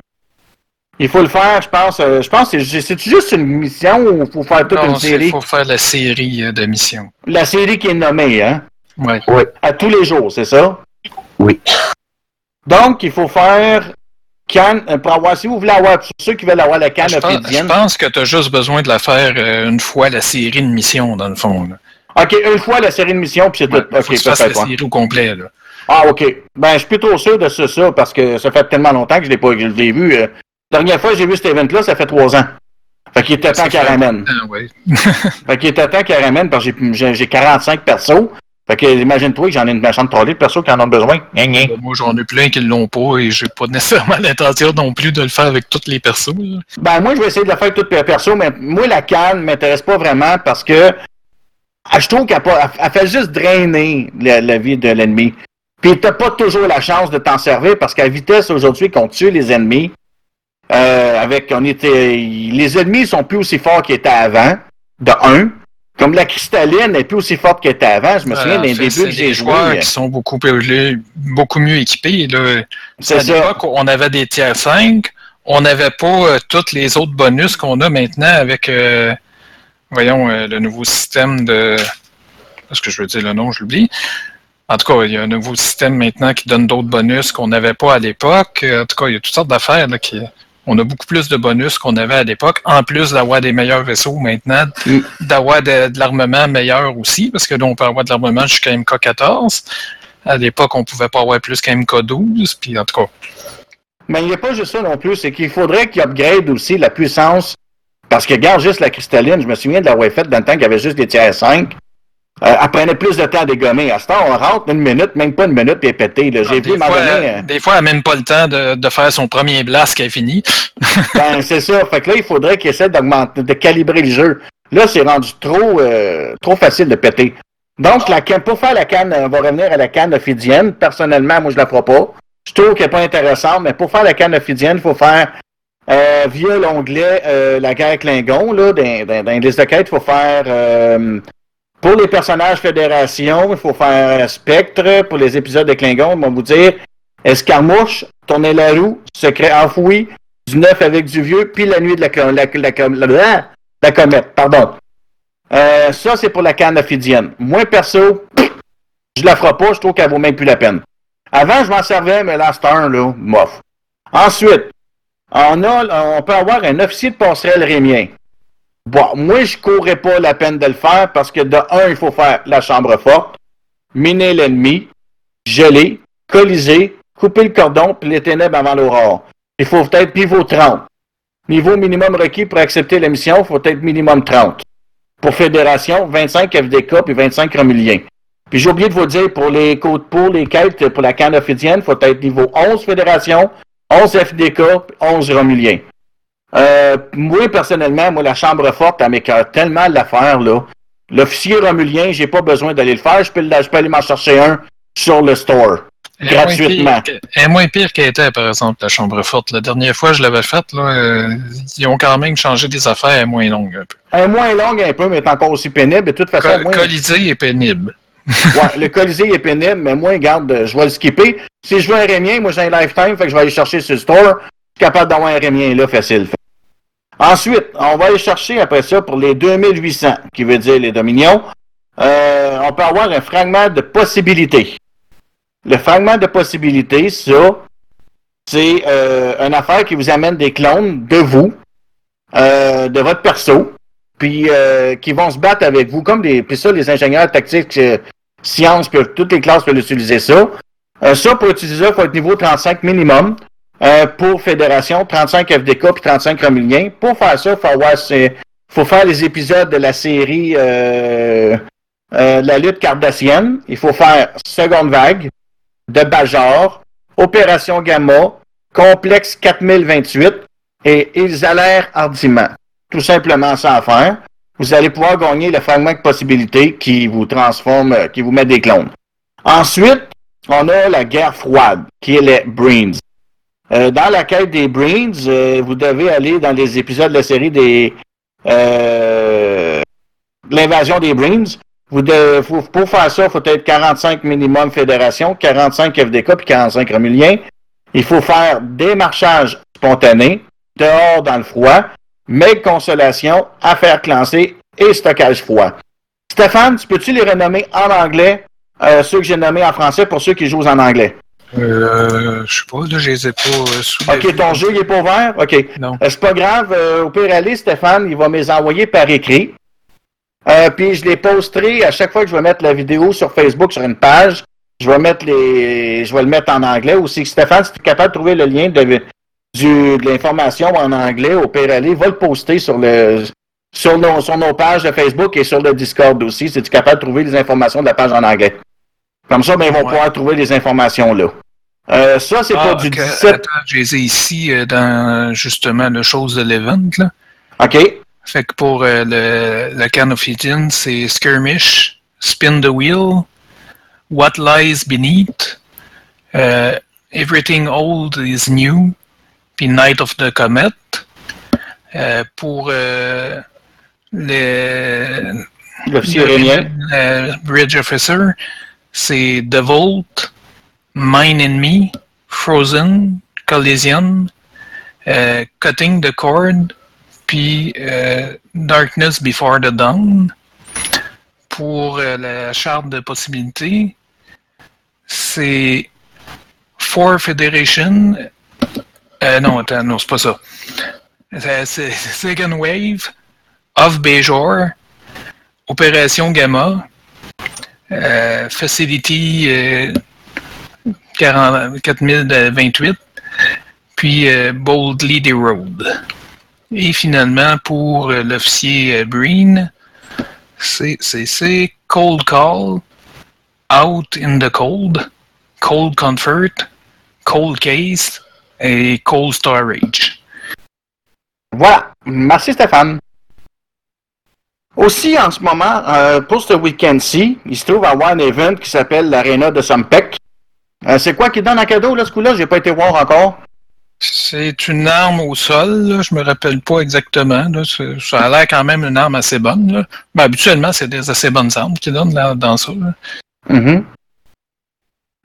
Speaker 2: Il faut le faire, je pense. euh, je pense que c'est c'est juste une mission ou il faut faire toute
Speaker 3: Non,
Speaker 2: une série?
Speaker 3: faut faire la série euh, de missions.
Speaker 2: La série qui est nommée, hein?
Speaker 3: Ouais.
Speaker 2: À tous les jours, c'est ça?
Speaker 4: Oui.
Speaker 2: Donc, il faut faire canne euh, pour avoir, si vous voulez avoir, pour ceux qui veulent avoir la canne
Speaker 3: Je pense, je pense que tu as juste besoin de la faire euh, une fois la série de missions, dans le fond. là.
Speaker 2: OK, une fois la série de mission, puis c'est
Speaker 3: Ouais,
Speaker 2: tout. OK,
Speaker 3: faut que tu fasses la série au complet. Là.
Speaker 2: Ah, OK. Ben, je suis plus trop sûr de ça, ça, parce que ça fait tellement longtemps que je l'ai pas, je l'ai vu. euh, la dernière fois que j'ai vu cet event-là, ça fait trois ans. Fait qu'il était temps qu'elle ramène.
Speaker 3: Ouais.
Speaker 2: Fait qu'il était temps qu'elle ramène, parce que j'ai 45 persos. Fait que imagine-toi que j'en ai une méchante trolley de persos qui en ont besoin. Gna, gna.
Speaker 3: Moi, j'en ai plein qui l'ont pas et j'ai pas nécessairement l'intention non plus de le faire avec tous les persos. là.
Speaker 2: Ben, moi, je vais essayer de le faire toutes les persos, mais moi, la canne m'intéresse pas vraiment parce que ah, je trouve qu'elle fait juste drainer la, la vie de l'ennemi. Puis t'as pas toujours la chance de t'en servir parce qu'à vitesse aujourd'hui qu'on tue les ennemis, euh, avec on était. Les ennemis sont plus aussi forts qu'ils étaient avant, de un. Comme la cristalline n'est plus aussi forte qu'elle était avant. Je me souviens
Speaker 3: Euh,
Speaker 2: d'un début que j'ai joué.
Speaker 3: joueurs qui sont beaucoup beaucoup mieux équipés. Là. À l'époque, on avait des tiers 5. On n'avait pas euh, tous les autres bonus qu'on a maintenant avec, euh, voyons, euh, le nouveau système de... Est-ce que je veux dire le nom, je l'oublie? En tout cas, il y a un nouveau système maintenant qui donne d'autres bonus qu'on n'avait pas à l'époque. En tout cas, il y a toutes sortes d'affaires là, qui... On a beaucoup plus de bonus qu'on avait à l'époque, en plus d'avoir des meilleurs vaisseaux maintenant,
Speaker 2: Mm.
Speaker 3: d'avoir de, de l'armement meilleur aussi, parce que là, on peut avoir de l'armement jusqu'à MK14. À l'époque, on pouvait pas avoir plus qu'à MK12, puis en tout cas,
Speaker 2: Mais il n'y a pas juste ça non plus, c'est qu'il faudrait qu'il upgrade aussi la puissance. Parce que regarde juste la cristalline, je me souviens de l'avoir faite dans le temps qu'il y avait juste des tiers 5. Euh, elle prenait plus de temps à dégommer. À ce temps, on rentre une minute, même pas une minute, puis elle est pétée. là. J'ai vu, moment
Speaker 3: fois,
Speaker 2: donné, euh,
Speaker 3: des fois, elle n'a même pas le temps de, de faire son premier blast qui est fini.
Speaker 2: ben, c'est ça. Fait que là, il faudrait qu'il essaie d'augmenter, de calibrer le jeu. Là, c'est rendu trop, euh, trop facile de péter. Donc, la canne, pour faire la canne, on va revenir à la canne ophidienne. Personnellement, moi, je la ferai pas. Je trouve qu'elle n'est pas intéressante, mais pour faire la canne ophidienne, il faut faire euh, via l'onglet euh, la guerre Klingon, là, dans, dans, dans les listes de quête, il faut faire euh, pour les personnages Fédération, il faut faire euh, Spectre. Pour les épisodes de Klingon, ils vont vous dire Escarmouche, tourner la roue, secret enfoui, du neuf avec du vieux, puis la nuit de la, co- la, la, la, la- la comète, pardon. Euh, ça, c'est pour la canne ophidienne. Moi, perso, je la ferai pas, je trouve qu'elle vaut même plus la peine. Avant, je m'en servais, mais là, c'est un, là, mof. Ensuite, on, a, on peut avoir un officier de passerelle rémien. Bon, moi, je courrais pas la peine de le faire parce que de un, il faut faire la chambre forte, miner l'ennemi, geler, coaliser, couper le cordon, puis les ténèbres avant l'aurore. Il faut peut-être pivot 30. Niveau minimum requis pour accepter la mission, il faut être minimum 30. Pour Fédération, 25 FDK puis 25 Romuliens. Puis j'ai oublié de vous dire, pour les côtes pour les quêtes, pour la canne ophidienne, il faut être niveau 11 Fédération, 11 FDK, puis 11 Romuliens. Euh, moi, personnellement, moi, la chambre forte, elle m'écœure tellement l'affaire, là. L'officier Romulien, j'ai pas besoin d'aller le faire, je peux, je peux aller m'en chercher un sur le store.
Speaker 3: Elle
Speaker 2: Gratuitement.
Speaker 3: Elle est moins pire qu'elle était, par exemple, la chambre forte. La dernière fois, je l'avais faite, là, euh, ils ont quand même changé des affaires, elle est moins longue un peu.
Speaker 2: Elle est moins longue un peu, mais elle est encore aussi pénible. De toute façon,
Speaker 3: Co-
Speaker 2: moi,
Speaker 3: Colisée est pénible.
Speaker 2: ouais, le Colisée est pénible, mais moi, garde, je vais le skipper. Si je veux un Rémien, moi j'ai un lifetime, fait que je vais aller chercher sur le store. Je suis capable d'avoir un Rémien là, facile. Ensuite, on va aller chercher après ça pour les 2800, qui veut dire les dominions. Euh, on peut avoir un fragment de possibilité. Le fragment de possibilité, ça, c'est euh, une affaire qui vous amène des clones de vous, euh, de votre perso, puis euh, qui vont se battre avec vous, comme des. Puis ça, les ingénieurs tactiques, euh, sciences, toutes les classes peuvent utiliser ça. Euh, ça, pour utiliser ça, il faut être niveau 35 minimum. Euh, pour Fédération, 35 FDK puis 35 Romuliens. Pour faire ça, il faut, avoir faire les épisodes de la série euh, euh, La lutte cardassienne. Il faut faire Seconde Vague, de Bajor, Opération Gamma, Complexe 4028 et Ils allèrent hardiment. Tout simplement à faire. Vous allez pouvoir gagner le fragment de possibilité qui vous transforme, euh, qui vous met des clones. Ensuite, on a la guerre froide, qui est les Brains. Euh, dans la quête des Brains, euh, vous devez aller dans les épisodes de la série des euh, l'invasion des Brains. Vous de- faut- pour faire ça, il faut être 45 minimum fédération, 45 FDK puis 45 Romuliens. Il faut faire démarchage spontané, dehors dans le froid, mail consolation, affaires classées et stockage froid. Stéphane, tu peux-tu les renommer en anglais, euh, ceux que j'ai nommés en français pour ceux qui jouent en anglais?
Speaker 3: Euh, je sais pas, là, je les ai pas euh, sous
Speaker 2: OK, ton jeu, il est pas ouvert? OK.
Speaker 3: Non.
Speaker 2: Euh, c'est pas grave. euh, au pire aller, Stéphane, il va me les envoyer par écrit. Puis je les posterai à chaque fois que je vais mettre la vidéo sur Facebook sur une page. Je vais mettre les. Je vais le mettre en anglais aussi. Stéphane, si tu es capable de trouver le lien de, du, de l'information en anglais au pire aller, va le poster sur le sur nos, sur nos pages de Facebook et sur le Discord aussi, si tu es capable de trouver les informations de la page en anglais. Comme ça, ben, ils vont
Speaker 3: Ouais.
Speaker 2: pouvoir trouver les informations là. Euh, ça, c'est
Speaker 3: Ah,
Speaker 2: pour du
Speaker 3: ok,
Speaker 2: 17.
Speaker 3: Attends, je les ai ici euh, dans justement le chose de l'event. là.
Speaker 2: OK.
Speaker 3: Fait que pour euh, le, le Can of Eden, c'est Skirmish, Spin the Wheel, What Lies Beneath, euh, Everything Old is New, puis Night of the Comet. Pour
Speaker 2: L'officier
Speaker 3: le Bridge Officer, c'est The Vault, Mine Me, Frozen, Collision, euh, Cutting the Cord, puis euh, Darkness Before the Dawn. Pour euh, la charte de possibilités, c'est Four Federation. Non, attends, non, c'est pas ça. C'est Second Wave, Off Bejor, Opération Gamma, Facility 40 4028, puis euh, Boldly the Road. Et finalement, pour euh, l'officier euh, Breen, c'est Cold Call, Out in the Cold, Cold Comfort, Cold Case et Cold Storage.
Speaker 2: Voilà. Merci Stéphane. Aussi, en ce moment, pour ce week-end-ci, il se trouve à avoir un event qui s'appelle l'Arena de Sumpec. Euh, c'est quoi qui donne en cadeau, là, ce coup-là? J'ai pas été voir encore.
Speaker 3: C'est une arme au sol, là, je me rappelle pas exactement. là, ça a l'air quand même une arme assez bonne. Là. Mais habituellement, c'est des assez bonnes armes qui donnent là, dans ça. là.
Speaker 2: Mhm.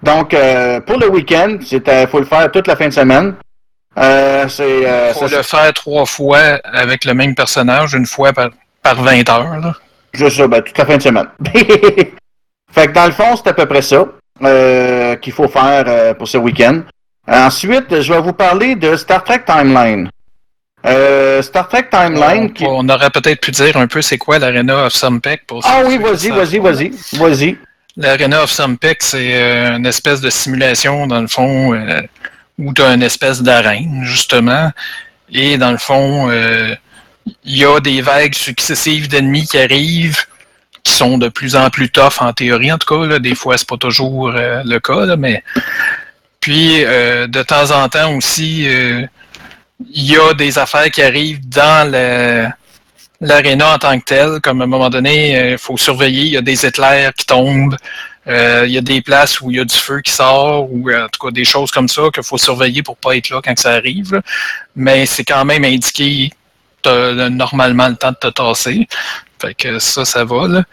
Speaker 2: Donc, euh, pour le week-end, il faut le faire toute la fin de semaine. Euh, c'est, euh,
Speaker 3: faut
Speaker 2: ça-
Speaker 3: le faire trois fois avec le même personnage, une fois par, par 20 heures. Là.
Speaker 2: Juste ça, ben, toute la fin de semaine. fait que dans le fond, c'est à peu près ça euh, qu'il faut faire euh, pour ce week-end. Ensuite, je vais vous parler de Star Trek Timeline. Euh, Star Trek Timeline
Speaker 3: on,
Speaker 2: qui...
Speaker 3: on aurait peut-être pu dire un peu c'est quoi l'Arena of Sumpec. Pour
Speaker 2: Ah oui, vas-y, vas-y, vas-y, vas-y.
Speaker 3: L'Arena of Sumpec, c'est une espèce de simulation, dans le fond, où tu as une espèce d'arène, justement. Et dans le fond, il y a des vagues successives d'ennemis qui arrivent, qui sont de plus en plus tough en théorie, en tout cas. Là, des fois, c'est pas toujours euh, le cas, mais. Puis, euh, de temps en temps aussi, euh, il y a des affaires qui arrivent dans le l'aréna en tant que tel, comme à un moment donné, il faut surveiller, il y a des éclairs qui tombent, il y a des places où il y a du feu qui sort, ou en tout cas des choses comme ça qu'il faut surveiller pour pas être là quand ça arrive. Mais c'est quand même indiqué as normalement le temps de te tasser. Fait que ça, ça va. Là.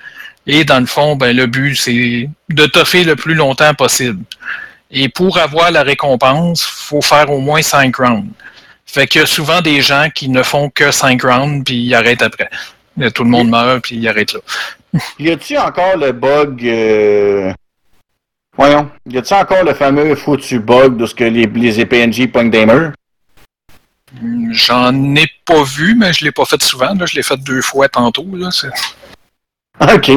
Speaker 3: Et dans le fond, ben, le but, c'est de toffer le plus longtemps possible. Et pour avoir la récompense, faut faire au moins 5 rounds. Fait qu'il y a souvent des gens qui ne font que 5 rounds, puis ils arrêtent après. Tout le monde meurt, puis ils arrêtent là.
Speaker 2: Y a-tu encore le bug... euh, Voyons. Y a-tu encore le fameux foutu bug de ce que les, les PNJ pognent des murs?
Speaker 3: J'en ai pas vu, mais je l'ai pas fait souvent. Là. Je l'ai fait deux fois tantôt. Là.
Speaker 2: OK.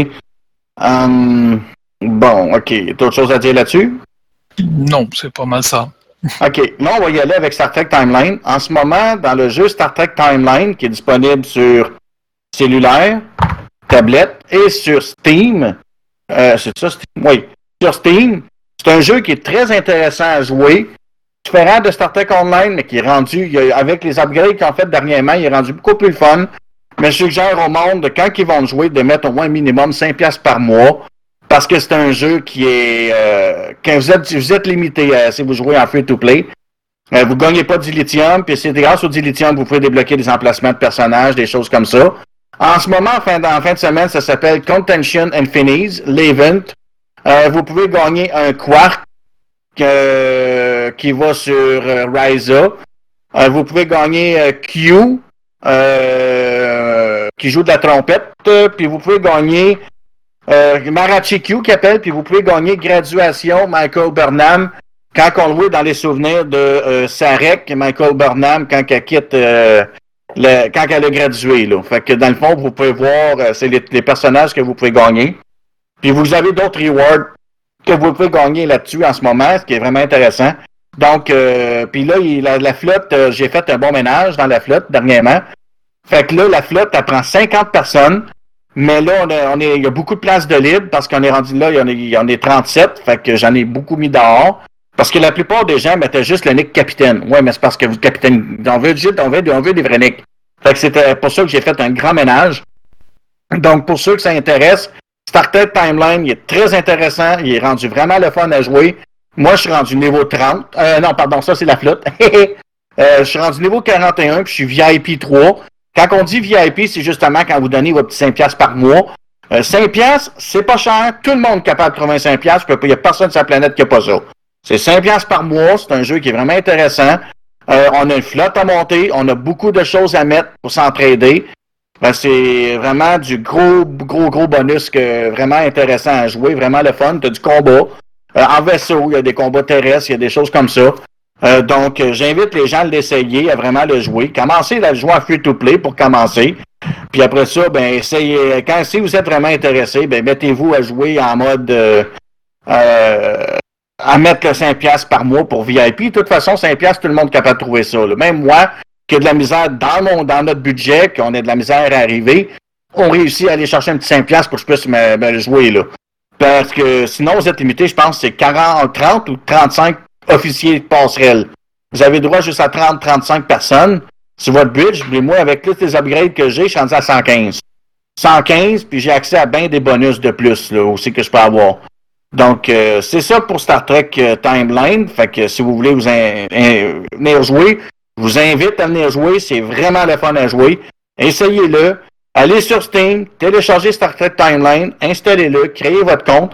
Speaker 2: Hum, bon, OK. T'as autre chose à dire là-dessus?
Speaker 3: Non, c'est pas mal ça.
Speaker 2: OK. Là, on va y aller avec Star Trek Timeline. En ce moment, dans le jeu Star Trek Timeline, qui est disponible sur cellulaire, tablette et sur Steam, euh, c'est ça, Steam? Oui. Sur Steam, c'est un jeu qui est très intéressant à jouer. Différent de Star Trek Online, mais qui est rendu, avec les upgrades ont fait dernièrement, il est rendu beaucoup plus fun. Mais je suggère au monde, de, quand ils vont jouer, de mettre au moins un minimum 5$ piastres par mois. Parce que c'est un jeu qui est. euh, quand vous êtes, vous êtes limité euh, si vous jouez en free-to-play. Euh, vous gagnez pas du lithium, puis c'est grâce au dilithium que vous pouvez débloquer des emplacements de personnages, des choses comme ça. En ce moment, en fin, en fin de semaine, ça s'appelle Contention Infinite, l'event. Euh, vous pouvez gagner un quark qui va sur euh, Ryza. Euh, vous pouvez gagner euh, Q, qui joue de la trompette, puis vous pouvez gagner Marachi Q qui appelle, puis vous pouvez gagner Graduation Michael Burnham quand on le voit dans les souvenirs de Sarek, Michael Burnham, quand elle quitte, quand elle a gradué. Là. Fait que dans le fond, vous pouvez voir, c'est les, les personnages que vous pouvez gagner. Puis vous avez d'autres rewards que vous pouvez gagner là-dessus en ce moment, ce qui est vraiment intéressant. Donc, euh, puis là, il- la, la flotte, euh, j'ai fait un bon ménage dans la flotte dernièrement. Fait que là, la flotte, elle prend 50 personnes. Mais là, on, est, il y a beaucoup de places de libre parce qu'on est rendu là, il y en a, il y en a 37. Fait que j'en ai beaucoup mis dehors. Parce que la plupart des gens mettaient juste le nick capitaine. Ouais, mais c'est parce que vous, capitaine, on veut, juste- on veut, on veut des vrais nicks. Fait que c'était pour ça que j'ai fait un grand ménage. Donc, pour ceux que ça intéresse, Star Trek Timeline, il est très intéressant. Il est rendu vraiment le fun à jouer. Moi, je suis rendu niveau 30. Euh, non, pardon, ça, c'est la flotte. Euh, je suis rendu niveau 41, puis je suis VIP 3. Quand on dit VIP, c'est justement quand vous donnez votre petit 5$ piastres par mois. Euh, 5$, piastres, c'est pas cher. Tout le monde est capable de trouver un 5$. piastres. Il n'y a personne sur la planète qui n'a pas ça. C'est 5$ piastres par mois. C'est un jeu qui est vraiment intéressant. Euh, on a une flotte à monter. On a beaucoup de choses à mettre pour s'entraider. Ben, c'est vraiment du gros, gros, gros bonus que vraiment intéressant à jouer. Vraiment le fun. Tu as du combat. Euh, en vaisseau, il y a des combats terrestres, il y a des choses comme ça. Euh, donc, euh, j'invite les gens à l'essayer, à vraiment le jouer. Commencez à le jouer en free-to-play pour commencer. Puis après ça, ben, essayez. Quand si vous êtes vraiment intéressé, ben, mettez-vous à jouer en mode euh, euh, à mettre le 5$ piastres par mois pour VIP. De toute façon, 5$, piastres, tout le monde est capable de trouver ça. là. Même moi, qui ai de la misère dans mon dans notre budget, qu'on a de la misère à arriver, on réussit à aller chercher un petit 5$ piastres pour que je puisse me, me jouer là. Parce que sinon, vous êtes limité, je pense, c'est 40, 30 ou 35 officiers de passerelle. Vous avez droit juste à 30, 35 personnes sur votre bridge. Mais moi, avec tous les upgrades que j'ai, je suis rendu à 115. 115, puis j'ai accès à bien des bonus de plus, là, aussi que je peux avoir. Donc, euh, c'est ça pour Star Trek euh, Timeline. Fait que si vous voulez vous venir jouer, je vous invite à venir jouer. C'est vraiment le fun à jouer. Essayez-le. Allez sur Steam, téléchargez Star Trek Timeline, installez-le, créez votre compte.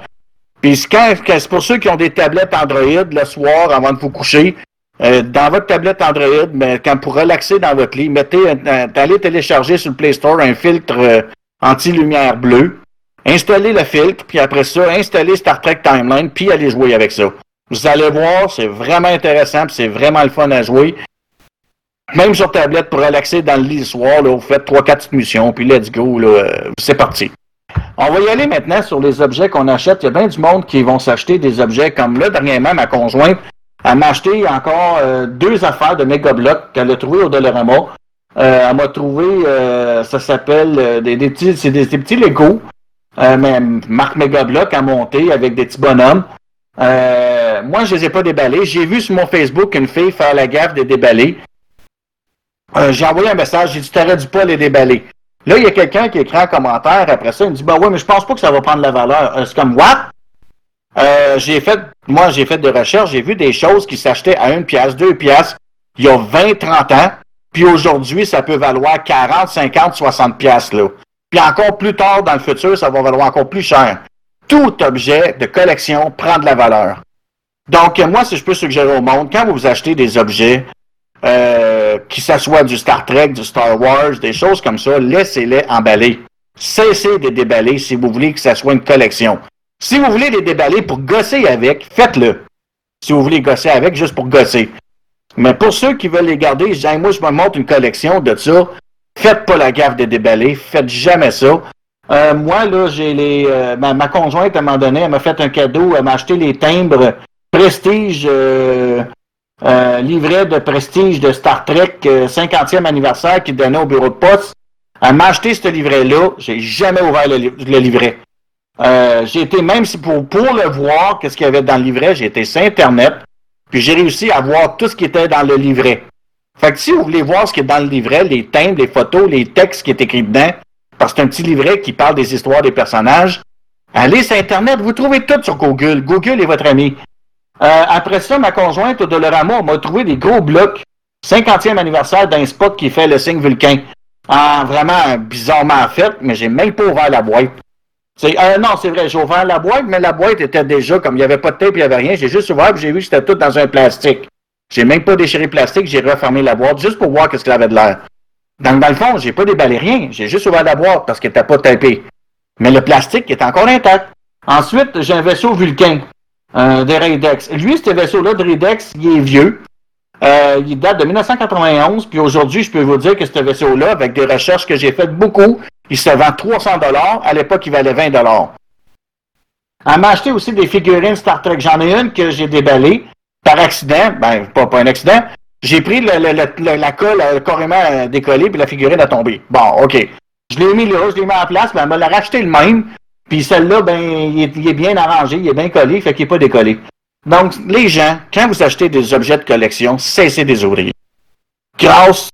Speaker 2: Puis c'est pour ceux qui ont des tablettes Android le soir avant de vous coucher, euh, dans votre tablette Android, mais quand pour relaxer dans votre lit, mettez, allez télécharger sur le Play Store un filtre euh, anti-lumière bleue. Installez le filtre, puis après ça, installez Star Trek Timeline, puis allez jouer avec ça. Vous allez voir, c'est vraiment intéressant, c'est vraiment le fun à jouer. Même sur tablette, pour relaxer dans le lit le soir, là, vous faites 3-4 petites missions, puis let's go, là, c'est parti. On va y aller maintenant sur les objets qu'on achète. Il y a bien du monde qui vont s'acheter des objets comme là. Dernièrement, ma conjointe, elle m'a acheté encore euh, deux affaires de méga blocs qu'elle a trouvées au Dollarama. Euh, elle m'a trouvé, euh, ça s'appelle euh, des, des petits, c'est des, des petits Lego, euh, mais marque méga bloc à monter avec des petits bonhommes. Moi, je les ai pas déballés. J'ai vu sur mon Facebook une fille faire la gaffe de déballer. Euh, j'ai envoyé un message, j'ai dit, t'aurais dû pas les déballer. Là, il y a quelqu'un qui écrit un commentaire après ça, il me dit, bah ouais, mais je pense pas que ça va prendre la valeur. Euh, c'est comme, what? Euh, j'ai fait, moi, j'ai fait des recherches, j'ai vu des choses qui s'achetaient à une pièce, deux pièces, il y a 20, 30 ans, puis aujourd'hui, ça peut valoir 40, 50, 60 pièces, là. Puis encore plus tard dans le futur, ça va valoir encore plus cher. Tout objet de collection prend de la valeur. Donc, moi, si je peux suggérer au monde, quand vous achetez des objets, euh, qui s'assoient du Star Trek, du Star Wars, des choses comme ça, laissez-les emballer. Cessez de déballer si vous voulez que ça soit une collection. Si vous voulez les déballer pour gosser avec, faites-le. Si vous voulez gosser avec, juste pour gosser. Mais pour ceux qui veulent les garder, je dis, moi, je me montre une collection de ça. Faites pas la gaffe de déballer. Faites jamais ça. Euh, moi, là, j'ai les. euh, ma, ma conjointe, à un moment donné, elle m'a fait un cadeau. Elle m'a acheté les timbres Prestige. euh, euh, livret de prestige de Star Trek euh, 50e anniversaire qui donnait au bureau de poste. Elle m'a acheté ce livret-là. J'ai jamais ouvert le livret. Euh, j'ai été, même si pour, pour le voir, qu'est-ce qu'il y avait dans le livret, j'ai été sur Internet, puis j'ai réussi à voir tout ce qui était dans le livret. Fait que si vous voulez voir ce qui est dans le livret, les timbres, les photos, les textes qui est écrit dedans, parce que c'est un petit livret qui parle des histoires des personnages, allez sur Internet, vous trouvez tout sur Google. Google est votre ami. Euh, après ça, ma conjointe au Dolorama m'a trouvé des gros blocs. 50e anniversaire d'un spot qui fait le signe vulcain. En vraiment bizarrement fait, mais j'ai même pas ouvert la boîte. Euh, non, c'est vrai, j'ai ouvert la boîte, mais la boîte était déjà, comme il n'y avait pas de tape, il n'y avait rien, j'ai juste ouvert et j'ai vu que c'était tout dans un plastique. J'ai même pas déchiré le plastique, j'ai refermé la boîte juste pour voir qu'est-ce qu'elle avait de l'air. Dans le fond, j'ai pas déballé rien, j'ai juste ouvert la boîte parce qu'elle n'était pas tapée. Mais le plastique est encore intact. Ensuite, j'ai un vaisseau Vulcain euh, de Raidex. Lui, ce vaisseau-là de Raidex, il est vieux. Euh, il date de 1991, puis aujourd'hui, je peux vous dire que ce vaisseau-là, avec des recherches que j'ai faites beaucoup, il se vend 300 dollars. À l'époque, il valait 20 dollars. Elle m'a acheté aussi des figurines Star Trek. J'en ai une que j'ai déballée par accident. Ben, pas, pas un accident. J'ai pris la colle a carrément décollé, puis la figurine a tombé. Bon, OK. Je l'ai mis là, je l'ai mis en place, mais elle me l'a racheté le même. Puis celle-là, ben, il est, il est, bien arrangé, il est bien collé, fait qu'il n'est pas décollé. Donc, les gens, quand vous achetez des objets de collection, cessez de les ouvrir. Grâce,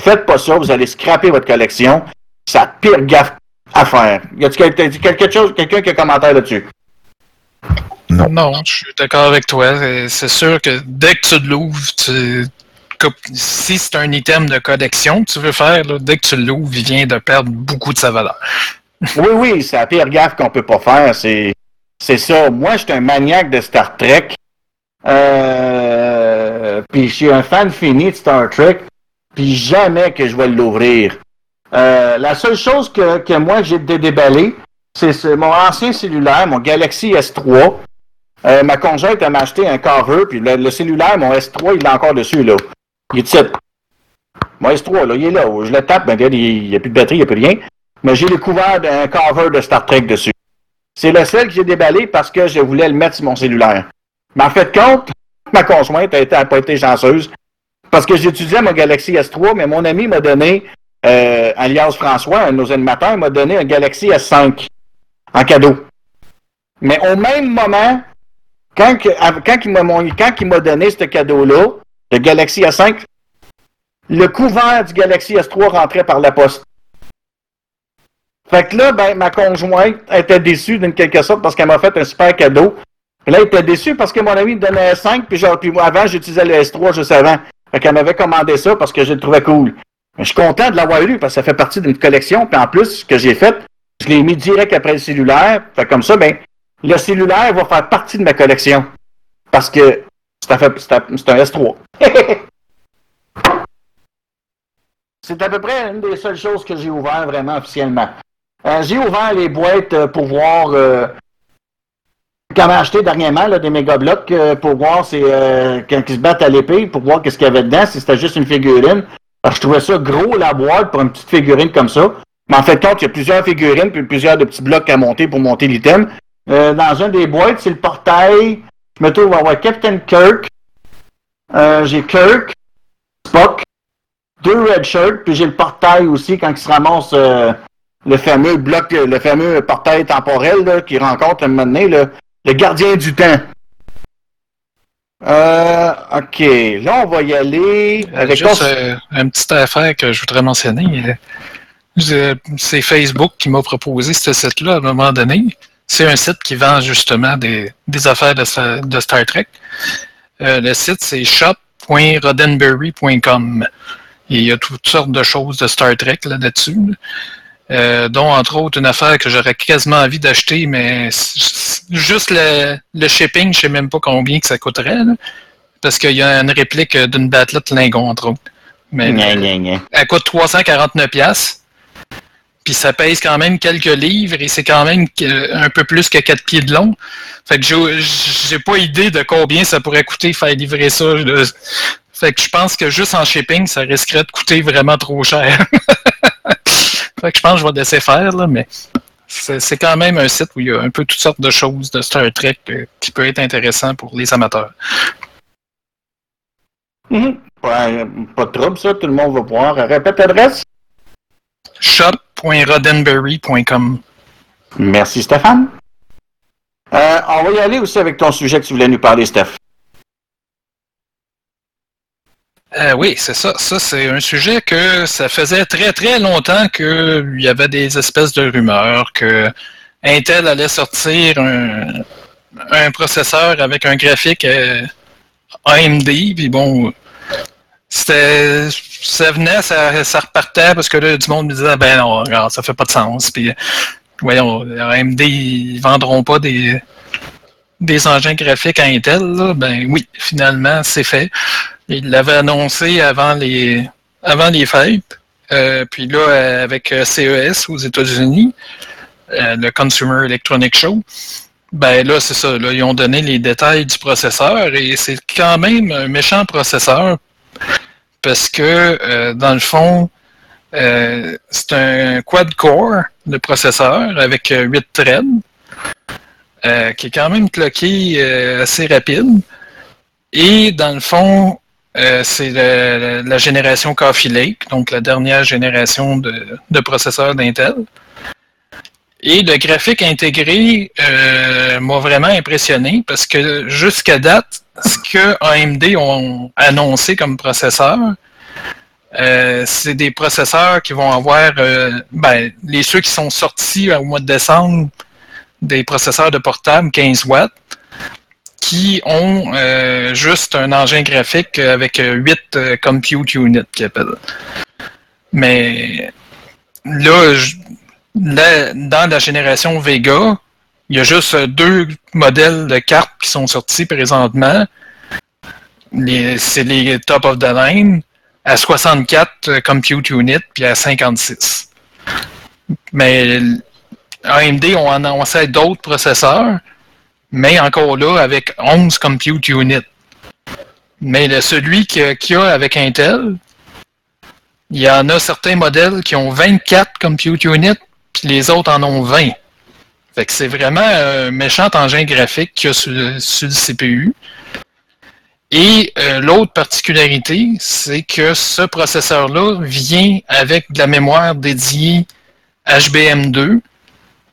Speaker 2: faites pas ça, vous allez scraper votre collection. C'est la pire gaffe à faire. Y a-t-il quelque chose, quelqu'un qui a un commentaire là-dessus?
Speaker 3: Non. non, je suis d'accord avec toi. C'est sûr que dès que tu l'ouvres, tu... si c'est un item de collection que tu veux faire, là, dès que tu l'ouvres, il vient de perdre beaucoup de sa valeur.
Speaker 2: Oui, oui, c'est la pire gaffe qu'on peut pas faire. C'est, c'est ça. Moi, je suis un maniaque de Star Trek. Euh, puis je suis un fan fini de Star Trek. Puis jamais que je vais l'ouvrir. Euh, la seule chose que, que moi j'ai déballé, c'est mon ancien cellulaire, mon Galaxy S3. Euh, ma conjointe m'a acheté un cover, puis le, cellulaire, mon S3, il est encore dessus, là. Il est. Mon S3, là, il est là. Je le tape, ben, il n'y a plus de batterie, il n'y a plus rien. Mais j'ai découvert un cover de Star Trek dessus. C'est le seul que j'ai déballé parce que je voulais le mettre sur mon cellulaire. Mais en fait, compte, ma conjointe a, été, pas été chanceuse. Parce que j'étudiais mon Galaxy S3, mais mon ami m'a donné, euh, alias François, un de nos animateurs, m'a donné un Galaxy S5 en cadeau. Mais au même moment, quand, quand il m'a donné ce cadeau-là, le Galaxy S5, le couvert du Galaxy S3 rentrait par la poste. Fait que là, ben, ma conjointe était déçue d'une quelque sorte parce qu'elle m'a fait un super cadeau. Puis là, elle était déçue parce que mon ami me donnait un 5, puis genre, puis avant, j'utilisais le S3 juste avant. Fait qu'elle m'avait commandé ça parce que je le trouvais cool. Je suis content de l'avoir eu parce que ça fait partie d'une collection. Puis en plus, ce que j'ai fait, je l'ai mis direct après le cellulaire. Fait comme ça, ben, le cellulaire va faire partie de ma collection. Parce que c'est un, un S3. c'est à peu près une des seules choses que j'ai ouvert vraiment officiellement. Euh, j'ai ouvert les boîtes euh, pour voir euh, quand acheté dernièrement là, des méga blocs pour voir c'est quand ils se battent à l'épée, pour voir qu'est-ce qu'il y avait dedans, si c'était juste une figurine. je trouvais ça gros la boîte pour une petite figurine comme ça. Mais en fait, quand il y a plusieurs figurines puis plusieurs de petits blocs à monter pour monter l'item. dans une des boîtes, c'est le portail. Je me trouve à avoir Captain Kirk. j'ai Kirk, Spock, deux red shirts, puis j'ai le portail aussi quand il se ramasse le fameux bloc, le fameux portail temporel là, qui rencontre un moment donné, le, le gardien du temps. Euh, ok, là on va y aller
Speaker 3: euh, avec Juste euh, une petite affaire que je voudrais mentionner. Euh, c'est Facebook qui m'a proposé ce site-là à un moment donné. C'est un site qui vend justement des, des affaires de, de, Star Trek. le site c'est shop.roddenberry.com. Il y a toutes sortes de choses de Star Trek là-dessus. là dessus euh, dont entre autres une affaire que j'aurais quasiment envie d'acheter, mais juste le, le, shipping, je sais même pas combien que ça coûterait. parce qu'il y a une réplique d'une battlette Lingon, entre autres. Mais elle coûte 349$. Puis ça pèse quand même quelques livres et c'est quand même un peu plus que 4 pieds de long. Fait que j'ai pas idée de combien ça pourrait coûter faire livrer ça. Fait que je pense que juste en shipping, ça risquerait de coûter vraiment trop cher. Fait que je pense que je vais laisser faire, là, mais c'est quand même un site où il y a un peu toutes sortes de choses de Star Trek euh, qui peut être intéressant pour les amateurs.
Speaker 2: Mhm. pas de trouble, ça. Tout le monde va pouvoir. Répète l'adresse.
Speaker 3: shop.roddenberry.com
Speaker 2: Merci, Stéphane. Euh, on va y aller aussi avec ton sujet que tu voulais nous parler, Steph.
Speaker 3: Euh, oui, c'est ça. Ça, c'est un sujet que ça faisait très très longtemps qu'il y avait des espèces de rumeurs que Intel allait sortir un processeur avec un graphique euh, AMD, puis bon, ça venait, ça, repartait parce que là, du monde me disait ben non, regarde, ça fait pas de sens. Puis voyons, AMD, ils vendront pas des, engins graphiques à Intel, ben oui, finalement, c'est fait. Ils l'avaient annoncé avant les avant les fêtes. Euh, puis là, avec CES aux États-Unis, euh, le Consumer Electronic Show, ben là, c'est ça. Là, ils ont donné les détails du processeur et c'est quand même un méchant processeur parce que, euh, dans le fond, euh, c'est un quad-core, le processeur, avec 8 threads, euh, qui est quand même cloqué assez rapide. Et dans le fond, c'est la génération Coffee Lake, donc la dernière génération de, processeurs d'Intel. Et le graphique intégré m'a vraiment impressionné parce que jusqu'à date, ce que AMD ont annoncé comme processeur, euh, c'est des processeurs qui vont avoir, euh, ben, les ceux qui sont sortis au mois de décembre, des processeurs de portable 15 watts, qui ont euh, juste un engin graphique avec 8 compute units. Mais là, dans la génération Vega, il y a juste deux modèles de cartes qui sont sortis présentement. C'est les top of the line à 64 euh, compute units puis à 56. Mais AMD ont annoncé d'autres processeurs, mais encore là avec 11 compute units. Mais celui qu'il y a avec Intel, il y en a certains modèles qui ont 24 compute units, puis les autres en ont 20. Fait que c'est vraiment un méchant engin graphique qu'il y a sur le, CPU. Et euh, l'autre particularité, c'est que ce processeur-là vient avec de la mémoire dédiée HBM2,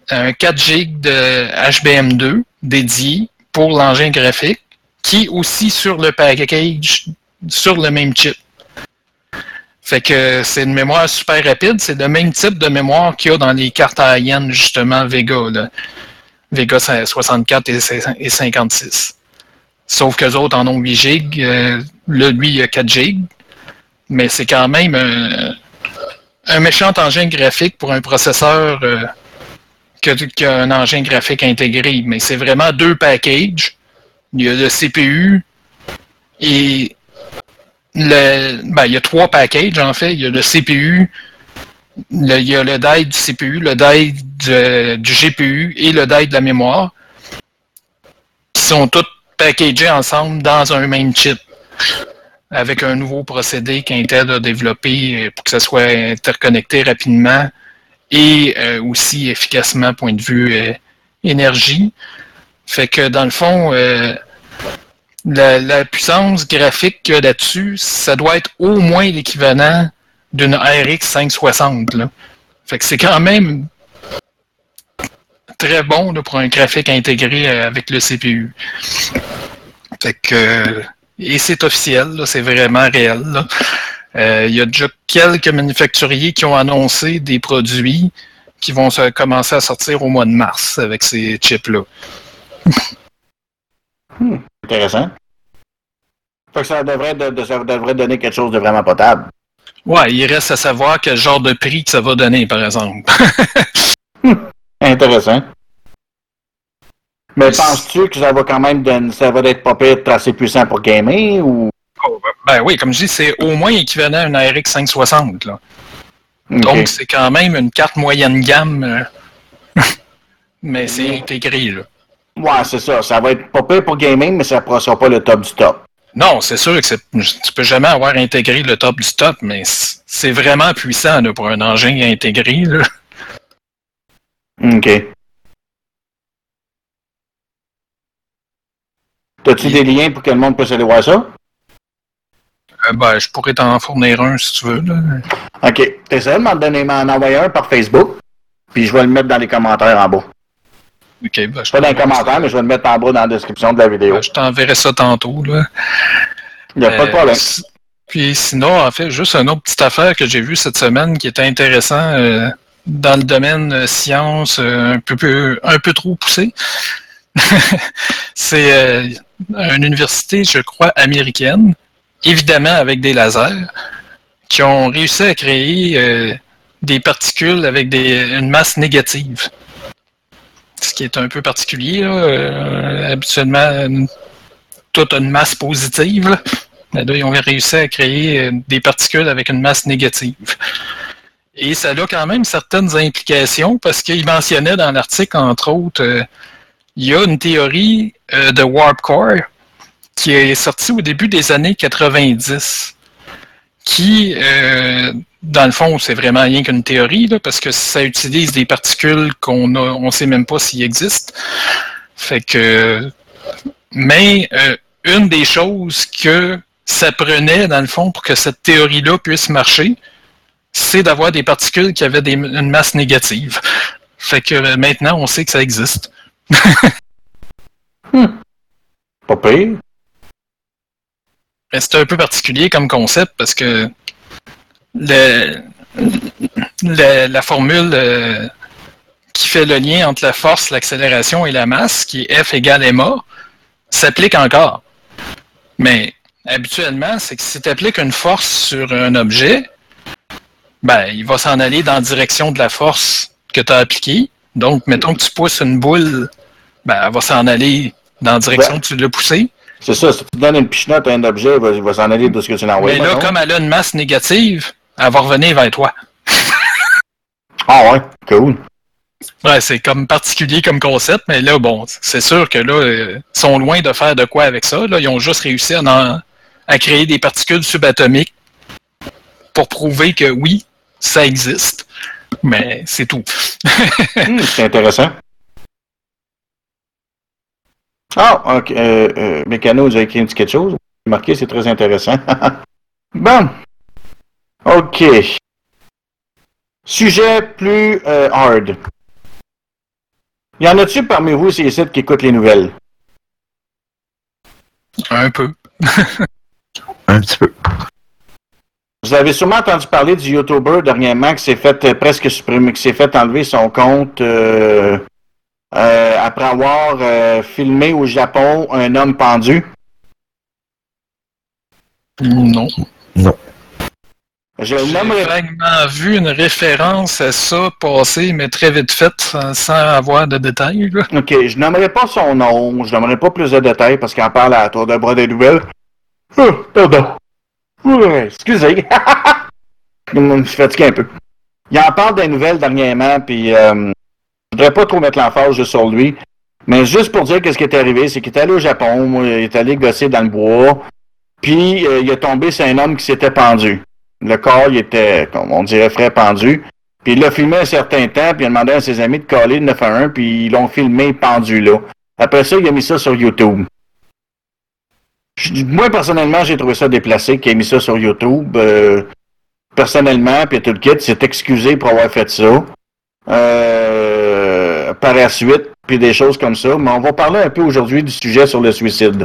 Speaker 3: un 4 GB de HBM2 dédié pour l'engin graphique, qui est aussi sur le package, sur le même chip. Fait que c'est une mémoire super rapide. C'est le même type de mémoire qu'il y a dans les cartes AIN, justement, Vega. Là. Vega 64 et 56. Sauf que les autres en ont 8 GB. Euh, là, lui, il a 4 GB. Mais c'est quand même un, méchant engin graphique pour un processeur euh, qui, a, un engin graphique intégré. Mais c'est vraiment deux packages. Il y a le CPU et le, ben, il y a trois packages en fait. Il y a le CPU, il y a le DAI du CPU, le DAI du, GPU et le DAI de la mémoire, qui sont tous packagés ensemble dans un même chip, avec un nouveau procédé qu'Intel a développé pour que ça soit interconnecté rapidement et euh, aussi efficacement point de vue euh, énergie. Fait que dans le fond, euh, la, puissance graphique qu'il y a là-dessus, ça doit être au moins l'équivalent d'une RX 560. Là. Fait que c'est quand même très bon pour un graphique intégré avec le CPU. Fait que, et c'est officiel, c'est vraiment réel. Euh, il y a déjà quelques manufacturiers qui ont annoncé des produits qui vont commencer à sortir au mois de mars avec ces chips-là.
Speaker 2: Hmm. Intéressant. Fait que ça devrait, devrait donner quelque chose de vraiment potable.
Speaker 3: Ouais, il reste à savoir quel genre de prix que ça va donner, par exemple.
Speaker 2: Hmm. Intéressant. Mais penses-tu que ça va quand même donner, ça va être pas assez puissant pour gamer ou?
Speaker 3: Ben oui, comme je dis, c'est au moins équivalent à une RX 560. Là. Donc c'est quand même une carte moyenne gamme. Euh, mais c'est intégré là.
Speaker 2: Ouais, c'est ça. Ça va être pas pire pour gaming, mais ça ne sera pas le top du top.
Speaker 3: Non, c'est sûr que tu peux jamais avoir intégré le top du top, mais c'est vraiment puissant pour un engin intégré. Là.
Speaker 2: OK. As-tu des liens pour que le monde puisse aller voir ça?
Speaker 3: Euh, ben, je pourrais t'en fournir un si tu veux. Là.
Speaker 2: OK. T'essaies de m'en donner m'en envoyer un par Facebook, puis je vais le mettre dans les commentaires en bas.
Speaker 3: OK. Ben,
Speaker 2: pas dans les commentaires, mais je vais le mettre en bas dans la description de la vidéo.
Speaker 3: Ben, je t'enverrai ça tantôt. Là.
Speaker 2: Il n'y a pas de euh, problème.
Speaker 3: Puis sinon, en fait, juste une autre petite affaire que j'ai vue cette semaine qui était intéressant euh, dans le domaine science, un peu, un peu trop poussé. c'est euh, une université, je crois, américaine, évidemment avec des lasers, qui ont réussi à créer euh, des particules avec une masse négative. Ce qui est un peu particulier. Euh, habituellement, toute une masse positive. Là. Là, ils ont réussi à créer des particules avec une masse négative. Et ça a quand même certaines implications parce qu'il mentionnait dans l'article, entre autres, il y a une théorie euh, de Warp Core qui est sortie au début des années 90, qui, euh, dans le fond, c'est vraiment rien qu'une théorie, là, parce que ça utilise des particules qu'on ne on sait même pas s'ils existent. Fait que, mais euh, une des choses que ça prenait, dans le fond, pour que cette théorie-là puisse marcher, c'est d'avoir des particules qui avaient une masse négative. Fait que maintenant, on sait que ça existe
Speaker 2: hmm. Pas.
Speaker 3: C'est un peu particulier comme concept parce que le, la formule euh, qui fait le lien entre la force, l'accélération et la masse, qui est F égale ma, s'applique encore. Mais habituellement, c'est que si tu appliques une force sur un objet, ben, il va s'en aller dans la direction de la force que tu as appliquée. Donc, mettons que tu pousses une boule, ben, elle va s'en aller dans la direction que tu l'as poussée.
Speaker 2: C'est ça, si tu donnes une pichenote à un objet, il va, s'en aller de ce que tu envoyé.
Speaker 3: Mais là, comme elle a une masse négative, elle va revenir vers toi.
Speaker 2: ah ouais, cool.
Speaker 3: Ouais, c'est comme particulier comme concept, mais là, bon, c'est sûr que là, euh, ils sont loin de faire de quoi avec ça. Là, ils ont juste réussi à, à créer des particules subatomiques pour prouver que oui, ça existe mais c'est tout.
Speaker 2: Hmm, c'est intéressant. Ah, ok. Euh, euh, Mécano, vous avez écrit quelque chose? Marqué, c'est très intéressant. bon. OK. Sujet plus euh, hard. Y en a-tu parmi vous, ces sites qui écoutent les nouvelles?
Speaker 3: Un peu.
Speaker 4: Un petit peu.
Speaker 2: Vous avez sûrement entendu parler du YouTuber dernièrement qui s'est fait euh, presque supprimer, qui s'est fait enlever son compte euh, euh, après avoir filmé au Japon un homme pendu.
Speaker 3: Non.
Speaker 4: Non.
Speaker 3: J'ai vaguement vu une référence à ça passer, mais très vite faite, sans avoir de détails.
Speaker 2: Ok, je n'aimerais pas son nom, je n'aimerais pas plus de détails parce qu'il en parle à la tour de bras des nouvelles. Oh, pardon. excusez. je me suis fatigué un peu. Il en parle des nouvelles dernièrement, puis euh, je voudrais pas trop mettre l'emphase sur lui. Mais juste pour dire que ce qui est arrivé, c'est qu'il est allé au Japon, il est allé gosser dans le bois, puis euh, il est tombé sur un homme qui s'était pendu. Le corps, il était, comme on dirait, frais pendu. Puis il l'a filmé un certain temps, puis il a demandé à ses amis de coller le 911, puis ils l'ont filmé pendu là. Après ça, il a mis ça sur YouTube. Moi, personnellement, j'ai trouvé ça déplacé qu'il ait mis ça sur YouTube. Euh, personnellement, puis tout le kit s'est excusé pour avoir fait ça. Euh, par la suite, puis des choses comme ça. Mais on va parler un peu aujourd'hui du sujet sur le suicide.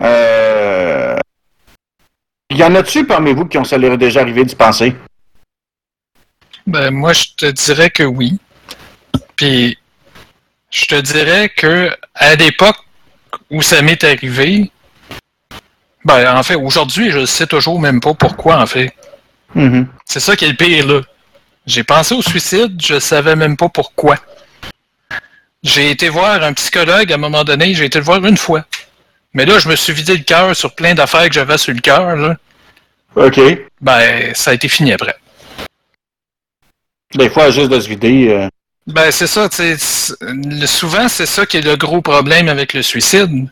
Speaker 2: Euh, y en a-tu parmi vous qui ont ça leur déjà arrivé d'y penser?
Speaker 3: Ben, moi, je te dirais que oui. Puis, je te dirais que à l'époque où ça m'est arrivé, ben, en fait, aujourd'hui, je ne sais toujours même pas pourquoi, en fait.
Speaker 2: Mm-hmm.
Speaker 3: C'est ça qui est le pire, là. J'ai pensé au suicide, je savais même pas pourquoi. J'ai été voir un psychologue à un moment donné, j'ai été le voir une fois. Mais là, je me suis vidé le cœur sur plein d'affaires que j'avais sur le cœur.
Speaker 2: OK.
Speaker 3: Ben, ça a été fini après.
Speaker 2: Des fois, juste de se vider. Euh.
Speaker 3: Ben, c'est ça, Souvent, c'est ça qui est le gros problème avec le suicide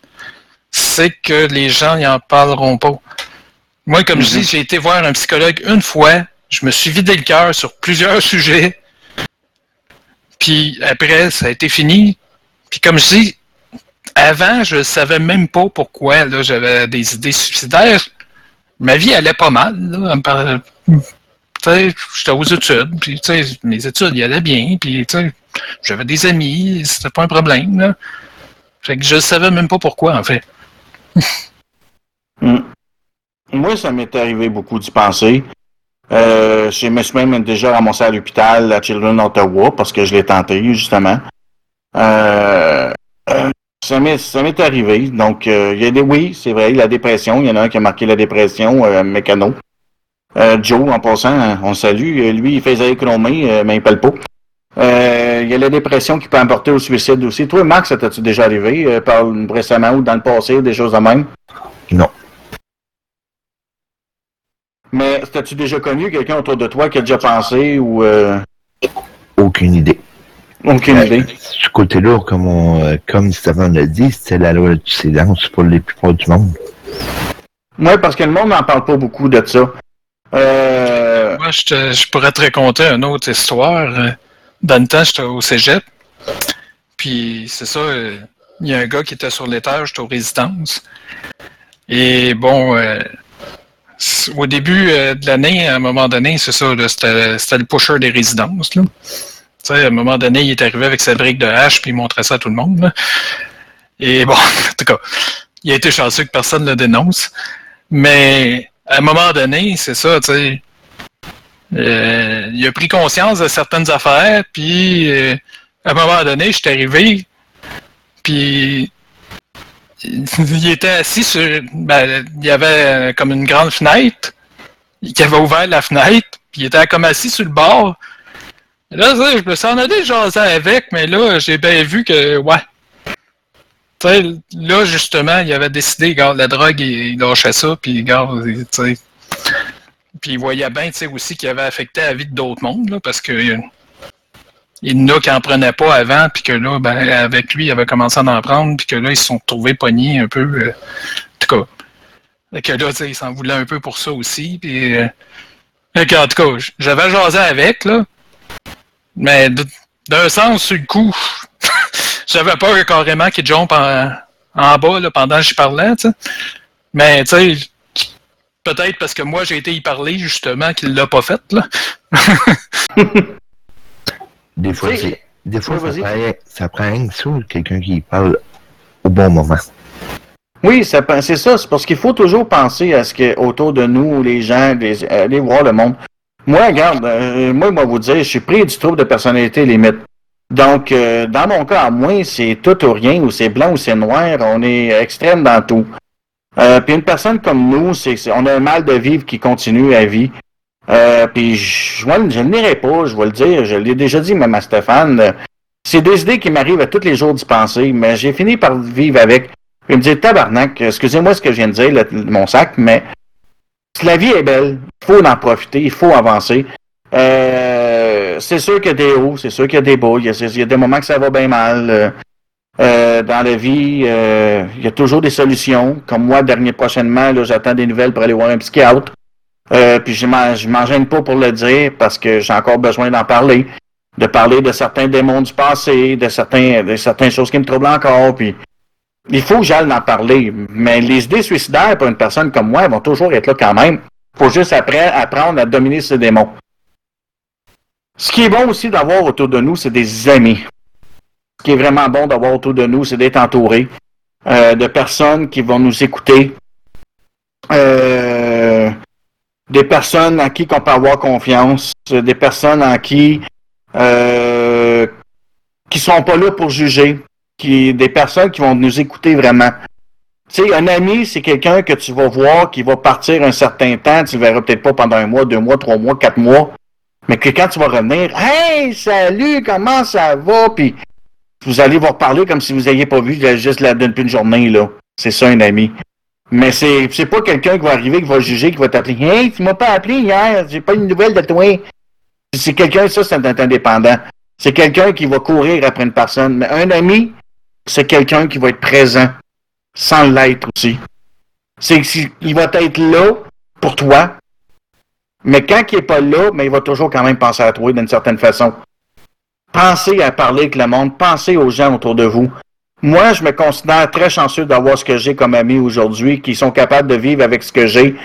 Speaker 3: c'est que les gens n'y en parleront pas. Moi, comme je dis, mhm. j'ai été voir un psychologue une fois, je me suis vidé le cœur sur plusieurs sujets, puis après, ça a été fini. Puis comme je dis, avant, je savais même pas pourquoi j'avais des idées suicidaires. Ma vie allait pas mal. J'étais aux études, puis mes études y allaient bien, puis j'avais des amis, c'était pas un problème. Là. Fait que je savais même pas pourquoi, en fait.
Speaker 2: Hmm. Moi, ça m'est arrivé beaucoup d'y penser. Euh, je me suis même déjà ramassé à l'hôpital à Children Ottawa parce que je l'ai tenté, justement. Euh, Ça m'est, ça m'est arrivé. Donc, euh, il y a des, oui, c'est vrai, la dépression. Il y en a un qui a marqué la dépression, euh, Mécano. Euh, Joe, en passant, on salue. Euh, Lui, il faisait euh, mais il pèle pas. Euh, il y a la dépression qui peut emporter au suicide aussi. Toi, Max, ça t'as-tu déjà arrivé euh, par récemment ou dans le passé, des choses de même?
Speaker 4: Non.
Speaker 2: Mais t'as-tu déjà connu quelqu'un autour de toi qui a déjà pensé ou euh,
Speaker 4: Aucune idée.
Speaker 2: aucune idée?
Speaker 4: Ce côté-là, comme, on, euh, comme Stéphane l'a dit, c'était la loi du silence pour les plupart du monde.
Speaker 2: Oui, parce que le monde n'en parle pas beaucoup de ça. Euh,
Speaker 3: Moi, je, te- je pourrais te raconter une autre histoire. Euh, Dans le temps, j'étais au cégep. Puis, c'est ça, euh, il y a un gars qui était sur l'étage, j'étais aux résidences. Et bon, euh, au début euh, de l'année, à un moment donné, c'est ça, c'était le pusher des résidences. Là. À un moment donné, il est arrivé avec sa brique de hache, puis il montrait ça à tout le monde. là. Et bon, en tout cas, il a été chanceux que personne ne le dénonce. Mais à un moment donné, c'est ça, tu sais. euh, il a pris conscience de certaines affaires, puis euh, à un moment donné, je suis arrivé, puis il était assis sur. Ben, il y avait euh, comme une grande fenêtre, qui avait ouvert la fenêtre, puis il était comme assis sur le bord. Et là, je me suis en allé jaser avec, mais là, j'ai bien vu que, ouais. Là, justement, il avait décidé, regarde, la drogue, il, lâchait ça, puis regarde, tu. Puis il voyait bien, tu sais, aussi qu'il avait affecté la vie d'autres mondes, là, parce que il y en a qui n'en prenaient pas avant, puis que là, ben, avec lui, il avait commencé à en prendre, puis que là, ils se sont retrouvés pognés un peu. euh, en tout cas. Fait là, tu sais, il s'en voulait un peu pour ça aussi, euh, en tout cas, j'avais jasé avec, là. Mais d'un sens, sur le coup, j'avais peur carrément qu'il jump en, bas là, pendant que je parlais. Mais, tu sais, peut-être parce que moi, j'ai été y parler, justement, qu'il l'a pas fait, là.
Speaker 4: Des fois,
Speaker 2: Oui.
Speaker 4: c'est- des fois
Speaker 2: Oui,
Speaker 4: ça, prend, ça prend ça, quelqu'un qui parle au bon moment.
Speaker 2: Oui, c'est ça. C'est parce qu'il faut toujours penser à ce que autour de nous, les gens, les, aller voir le monde. Moi, regarde, euh, moi, moi, vous dire, je suis pris du trouble de personnalité limite. Donc, euh, dans mon cas, à moi, c'est tout ou rien, ou c'est blanc ou c'est noir. On est extrême dans tout. Euh, puis une personne comme nous, c'est, c'est- on a un mal de vivre qui continue à vie. Euh, puis je, moi, je n'irai pas, je vais le dire, je l'ai déjà dit même à Stéphane. c'est des idées qui m'arrivent à tous les jours d'y penser, mais j'ai fini par vivre avec. Il me dit, tabarnak, excusez-moi ce que je viens de dire, mon sac, mais la vie est belle, il faut en profiter, il faut avancer. Euh, c'est sûr qu'il y a des hauts, c'est sûr qu'il y a des bas, il y a, des moments que ça va bien mal. euh, euh, dans la vie, euh, il y a toujours des solutions. Comme moi, dernier prochainement, j'attends des nouvelles pour aller voir un psychiatre. Euh, puis je m'en, pas pour le dire parce que j'ai encore besoin d'en parler, de parler de certains démons du passé, de certains, de certaines choses qui me troublent encore. Puis il faut que j'aille en parler. Mais les idées suicidaires pour une personne comme moi, elles vont toujours être là quand même. faut juste après apprendre à dominer ces démons. Ce qui est bon aussi d'avoir autour de nous, c'est des amis. Ce qui est vraiment bon d'avoir autour de nous, c'est d'être entouré euh, de personnes qui vont nous écouter. Euh, des personnes en qui on peut avoir confiance, des personnes en qui euh, qui sont pas là pour juger, qui des personnes qui vont nous écouter vraiment. Tu sais, un ami, c'est quelqu'un que tu vas voir qui va partir un certain temps, tu le verras peut-être pas pendant un mois, deux mois, trois mois, quatre mois, mais que quand tu vas revenir, hey, salut, comment ça va, puis vous allez vous reparler comme si vous n'ayez pas vu juste la, depuis une journée là. C'est ça un ami. Mais c'est c'est pas quelqu'un qui va arriver, qui va juger, qui va t'appeler. Hey, tu m'as pas appelé hier, j'ai pas une nouvelle de toi. C'est quelqu'un, ça, c'est un indépendant. C'est quelqu'un qui va courir après une personne. Mais un ami, c'est quelqu'un qui va être présent, sans l'être aussi. C'est qu'il va être là pour toi, mais quand il est pas là, mais il va toujours quand même penser à toi d'une certaine façon. Pensez à parler avec le monde, pensez aux gens autour de vous. Moi, je me considère très chanceux d'avoir ce que j'ai comme amis aujourd'hui, qui sont capables de vivre avec ce que j'ai.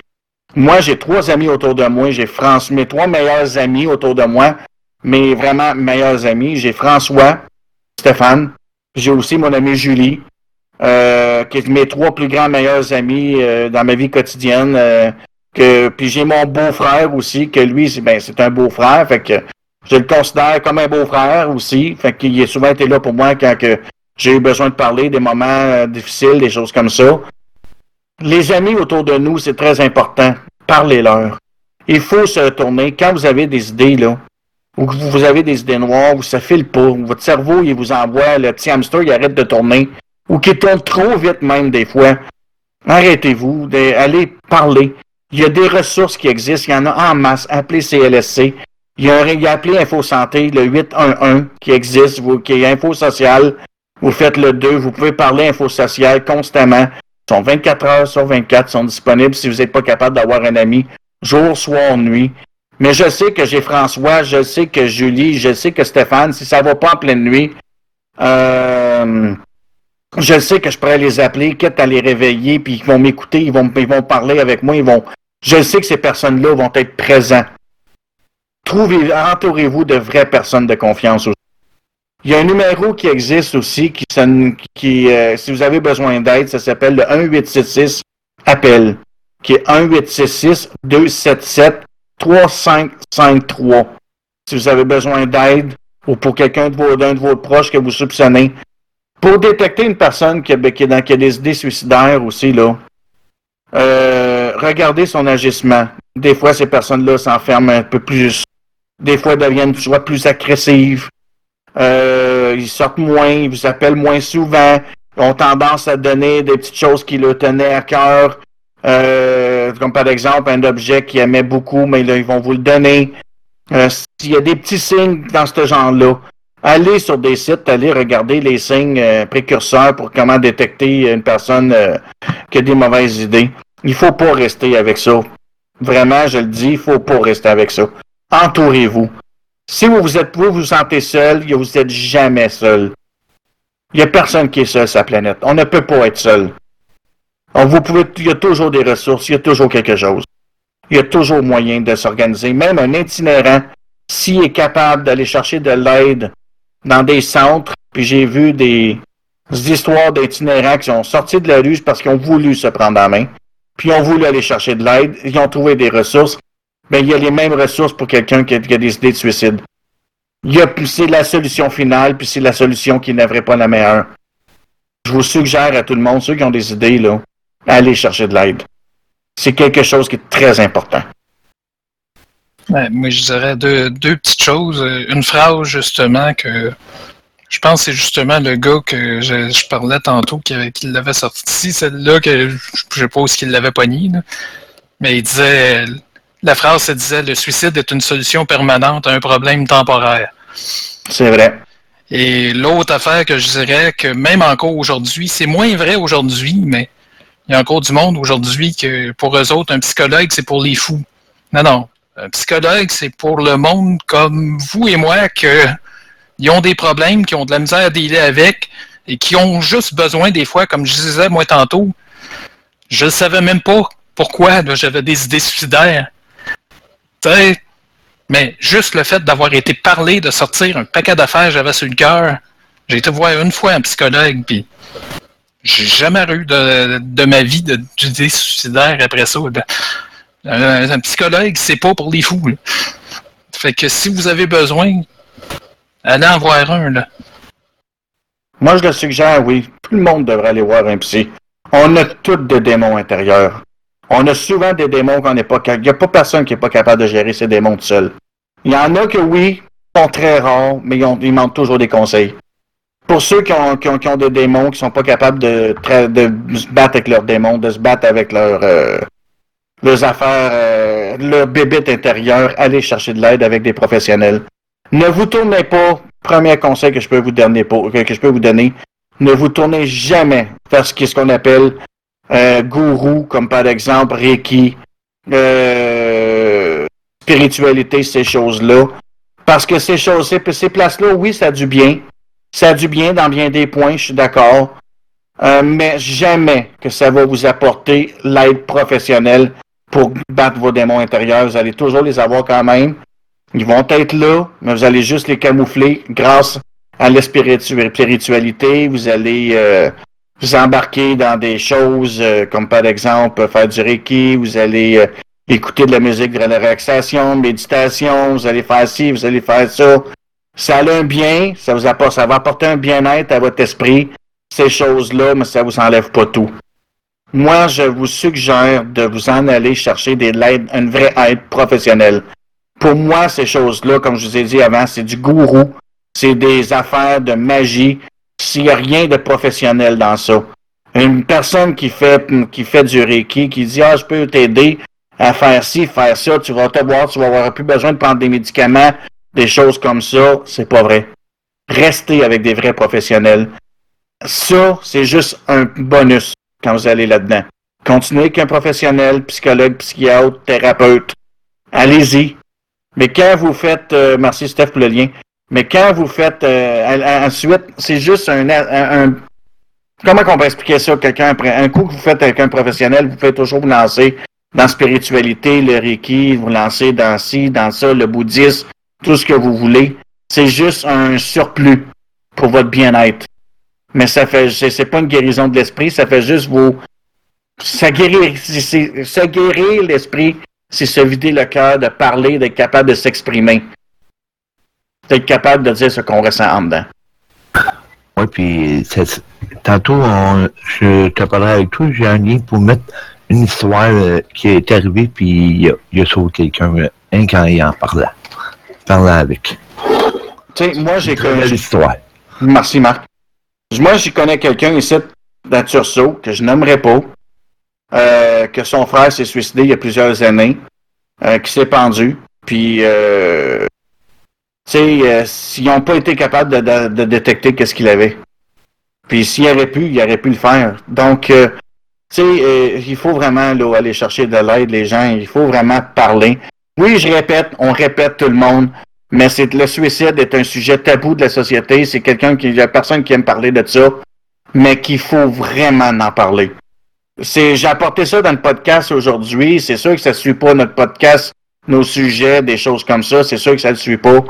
Speaker 2: Moi, j'ai trois amis autour de moi. J'ai France, mes trois meilleurs amis autour de moi, mes vraiment meilleurs amis. J'ai François, Stéphane. J'ai aussi mon ami Julie, euh, qui est mes trois plus grands meilleurs amis euh, dans ma vie quotidienne. euh, que, puis j'ai mon beau-frère aussi, que lui, c'est ben, c'est un beau-frère. Fait que je le considère comme un beau-frère aussi. Fait qu'il a souvent été là pour moi quand que j'ai eu besoin de parler, des moments euh, difficiles, des choses comme ça. Les amis autour de nous, c'est très important. Parlez-leur. Il faut se retourner. Quand vous avez des idées, là, ou que vous avez des idées noires, ou ça file pas, ou votre cerveau, il vous envoie, le petit hamster, il arrête de tourner, ou qu'il tourne trop vite même des fois, arrêtez-vous, allez parler. Il y a des ressources qui existent, il y en a en masse. Appelez CLSC. Il y a, a appelé Info Santé, le 811 qui existe, qui est Info Social. Vous faites le 2, vous pouvez parler Info Social constamment. Ils sont 24 heures sur 24, sont disponibles si vous n'êtes pas capable d'avoir un ami jour, soir, nuit. Mais je sais que j'ai François, je sais que Julie, je sais que Stéphane, si ça ne va pas en pleine nuit, euh, je sais que je pourrais les appeler, quitte à les réveiller, puis ils vont m'écouter, ils vont, ils parler avec moi, ils vont. Je sais que ces personnes-là vont être présents. Trouvez, entourez-vous de vraies personnes de confiance. Il y a un numéro qui existe aussi, qui, qui euh, si vous avez besoin d'aide, ça s'appelle le 1866 appel, qui est 1866 277 3553. Si vous avez besoin d'aide ou pour quelqu'un de vos, d'un de vos proches que vous soupçonnez, pour détecter une personne qui a, qui a des idées suicidaires aussi, là, euh, regardez son agissement. Des fois, ces personnes-là s'enferment un peu plus. Des fois, deviennent soit plus agressives. Euh, ils sortent moins, ils vous appellent moins souvent. Ils ont tendance à donner des petites choses qui leur tenaient à cœur. Euh, comme par exemple un objet qu'ils aimaient beaucoup, mais là, ils vont vous le donner. Euh, s'il y a des petits signes dans ce genre-là, allez sur des sites, allez regarder les signes euh, précurseurs pour comment détecter une personne euh, qui a des mauvaises idées. Il faut pas rester avec ça. Vraiment, je le dis, il faut pas rester avec ça. Entourez-vous. Si vous vous êtes vous vous sentez seul, vous n'êtes jamais seul. Il n'y a personne qui est seul sur la planète. On ne peut pas être seul. vous pouvez, il y a toujours des ressources, il y a toujours quelque chose. Il y a toujours moyen de s'organiser. Même un itinérant, s'il est capable d'aller chercher de l'aide dans des centres, puis j'ai vu des, histoires d'itinérants qui sont sortis de la rue parce qu'ils ont voulu se prendre en main, puis ils ont voulu aller chercher de l'aide, ils ont trouvé des ressources. Ben, il y a les mêmes ressources pour quelqu'un qui, a des idées de suicide. Il y a, c'est la solution finale, puis c'est la solution qui n'aimerait pas la meilleure. Je vous suggère à tout le monde, ceux qui ont des idées, là, allez chercher de l'aide. C'est quelque chose qui est très important.
Speaker 3: moi, je dirais deux, deux, petites choses. Une phrase, justement, que je pense que c'est justement le gars que je, parlais tantôt qui, qui l'avait sorti. Celle-là que je sais pas qu'il l'avait pogné. Mais il disait la phrase se disait le suicide est une solution permanente à un problème temporaire.
Speaker 2: C'est vrai.
Speaker 3: Et l'autre affaire que je dirais que même encore aujourd'hui, c'est moins vrai aujourd'hui, mais il y a encore du monde aujourd'hui que pour eux autres, un psychologue, c'est pour les fous. Non, non. Un psychologue, c'est pour le monde comme vous et moi que ils ont des problèmes, qui ont de la misère à dealer avec et qui ont juste besoin des fois, comme je disais moi tantôt, je ne savais même pas pourquoi j'avais des idées suicidaires. Mais juste le fait d'avoir été parlé, de sortir un paquet d'affaires j'avais sur le cœur, j'ai été voir une fois un psychologue, puis j'ai jamais eu de, ma vie d'idées suicidaires après ça. Un, un, psychologue, c'est pas pour les fous. Fait que si vous avez besoin, Allez en voir un, là.
Speaker 2: Moi, je le suggère, oui. Tout le monde devrait aller voir un psy. On a tous des démons intérieurs. On a souvent des démons qu'on n'est pas capable. Il n'y a pas personne qui n'est pas capable de gérer ses démons tout seul. Il y en a que oui, sont très rares, mais ils, ont, toujours des conseils. Pour ceux qui ont, des démons, qui sont pas capables de, se battre avec leurs démons, de se battre avec leurs, euh, leurs affaires, euh, leur bébé intérieur, allez chercher de l'aide avec des professionnels. Ne vous tournez pas, premier conseil que je peux vous donner, que je peux vous donner, ne vous tournez jamais vers ce qu'on appelle euh, gourou, comme par exemple Reiki, euh, spiritualité, ces choses-là. Parce que ces choses, ces, ces places-là, oui, ça a du bien. Ça a du bien dans bien des points, je suis d'accord. Euh, mais jamais que ça va vous apporter l'aide professionnelle pour battre vos démons intérieurs. Vous allez toujours les avoir quand même. Ils vont être là, mais vous allez juste les camoufler grâce à la spiritualité. Vous allez euh, vous embarquer dans des choses euh, comme par exemple faire du Reiki, vous allez euh, écouter de la musique de relaxation, méditation, vous allez faire ci, vous allez faire ça. Ça a un bien, ça, vous apporte, ça va apporter un bien-être à votre esprit, ces choses-là, mais ça vous enlève pas tout. Moi, je vous suggère de vous en aller chercher des l'aide, une vraie aide professionnelle. Pour moi, ces choses-là, comme je vous ai dit avant, c'est du gourou, c'est des affaires de magie. S'il n'y a rien de professionnel dans ça. Une personne qui fait, du Reiki, qui dit, ah, je peux t'aider à faire ci, faire ça, tu vas te voir, tu vas avoir plus besoin de prendre des médicaments, des choses comme ça, c'est pas vrai. Restez avec des vrais professionnels. Ça, c'est juste un bonus quand vous allez là-dedans. Continuez avec un professionnel, psychologue, psychiatre, thérapeute. Allez-y. Mais quand vous faites, euh, merci Steph pour le lien, mais quand vous faites euh, ensuite, c'est juste un, un, comment on peut expliquer ça? Quelqu'un un coup que vous faites avec un professionnel, vous pouvez toujours vous lancer dans spiritualité, le Reiki, vous lancer dans ci, dans ça, le bouddhisme, tout ce que vous voulez. C'est juste un surplus pour votre bien-être. Mais ça fait, c'est pas une guérison de l'esprit, ça fait juste vous, ça guérir, ça guérir l'esprit, c'est se vider le cœur, de parler, d'être capable de s'exprimer. D'être capable de dire ce qu'on ressent en dedans.
Speaker 4: Oui, puis tantôt, je te parlerai avec toi, j'ai un lien pour mettre une histoire euh, qui est arrivée, puis il a, sauvé quelqu'un, euh, un quand il en parlait. Parlait avec.
Speaker 2: Tu sais, moi, j'ai
Speaker 4: connu. l'histoire.
Speaker 2: Merci, Marc. Moi, j'y connais quelqu'un ici, dans Tursault, que je n'aimerais pas, euh, que son frère s'est suicidé il y a plusieurs années, qui s'est pendu, puis, sais, s'ils n'ont pas été capables de, détecter qu'est-ce qu'il avait. Puis s'il aurait pu, il aurait pu le faire. Donc, tu sais, euh, il faut vraiment aller chercher de l'aide, les gens. Il faut vraiment parler. Oui, je répète, on répète tout le monde, mais c'est le suicide est un sujet tabou de la société. C'est quelqu'un qui, il y a personne qui aime parler de ça, mais qu'il faut vraiment en parler. C'est, j'ai apporté ça dans le podcast aujourd'hui. C'est sûr que ça ne suit pas notre podcast, nos sujets, des choses comme ça. C'est sûr que ça ne suit pas.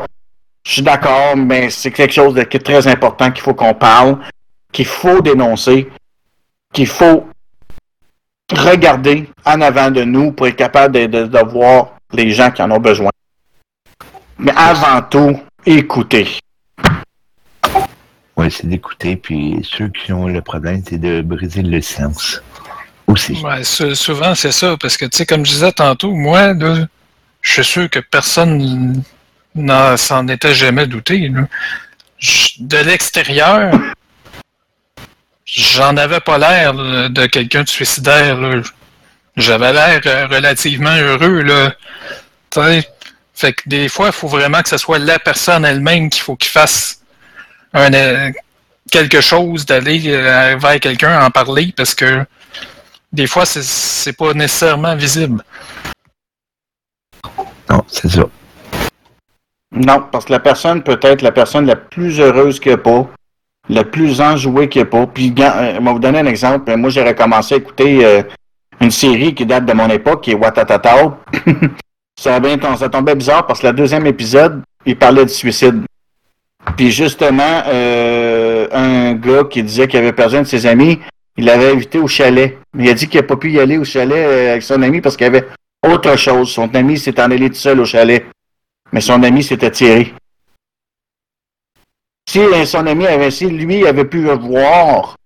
Speaker 2: Je suis d'accord, mais c'est quelque chose de très important qu'il faut qu'on parle, qu'il faut dénoncer, qu'il faut regarder en avant de nous pour être capable de, voir les gens qui en ont besoin. Mais avant tout, écouter.
Speaker 4: Oui, c'est d'écouter, puis ceux qui ont le problème, c'est de briser le silence aussi.
Speaker 3: Ouais, souvent, c'est ça, parce que, tu sais, comme je disais tantôt, moi, je suis sûr que personne s'en était jamais douté. De l'extérieur, J'en avais pas l'air de quelqu'un de suicidaire. J'avais l'air euh, relativement heureux. Là. fait que des fois, il faut vraiment que ce soit la personne elle-même qu'il faut qu'il fasse euh, quelque chose, d'aller euh, vers quelqu'un en parler, parce que des fois, c'est pas nécessairement visible.
Speaker 4: Non, c'est ça.
Speaker 2: Non, parce que la personne peut être la personne la plus heureuse que pas, le plus enjoué qu'il n'y a pas. Puis, euh, vais vous donner un exemple. Moi, j'ai recommencé à écouter euh, une série qui date de mon époque, qui est Watatatao. ça, ça tombait bizarre parce que le deuxième épisode, il parlait de suicide. Puis justement, euh, un gars qui disait qu'il avait perdu un de ses amis, il l'avait invité au chalet. Il a dit qu'il n'a pas pu y aller au chalet avec son ami parce qu'il avait autre chose. Son ami s'est en allé tout seul au chalet. Mais son ami s'était tiré. Si son ami avait, si lui avait pu le voir,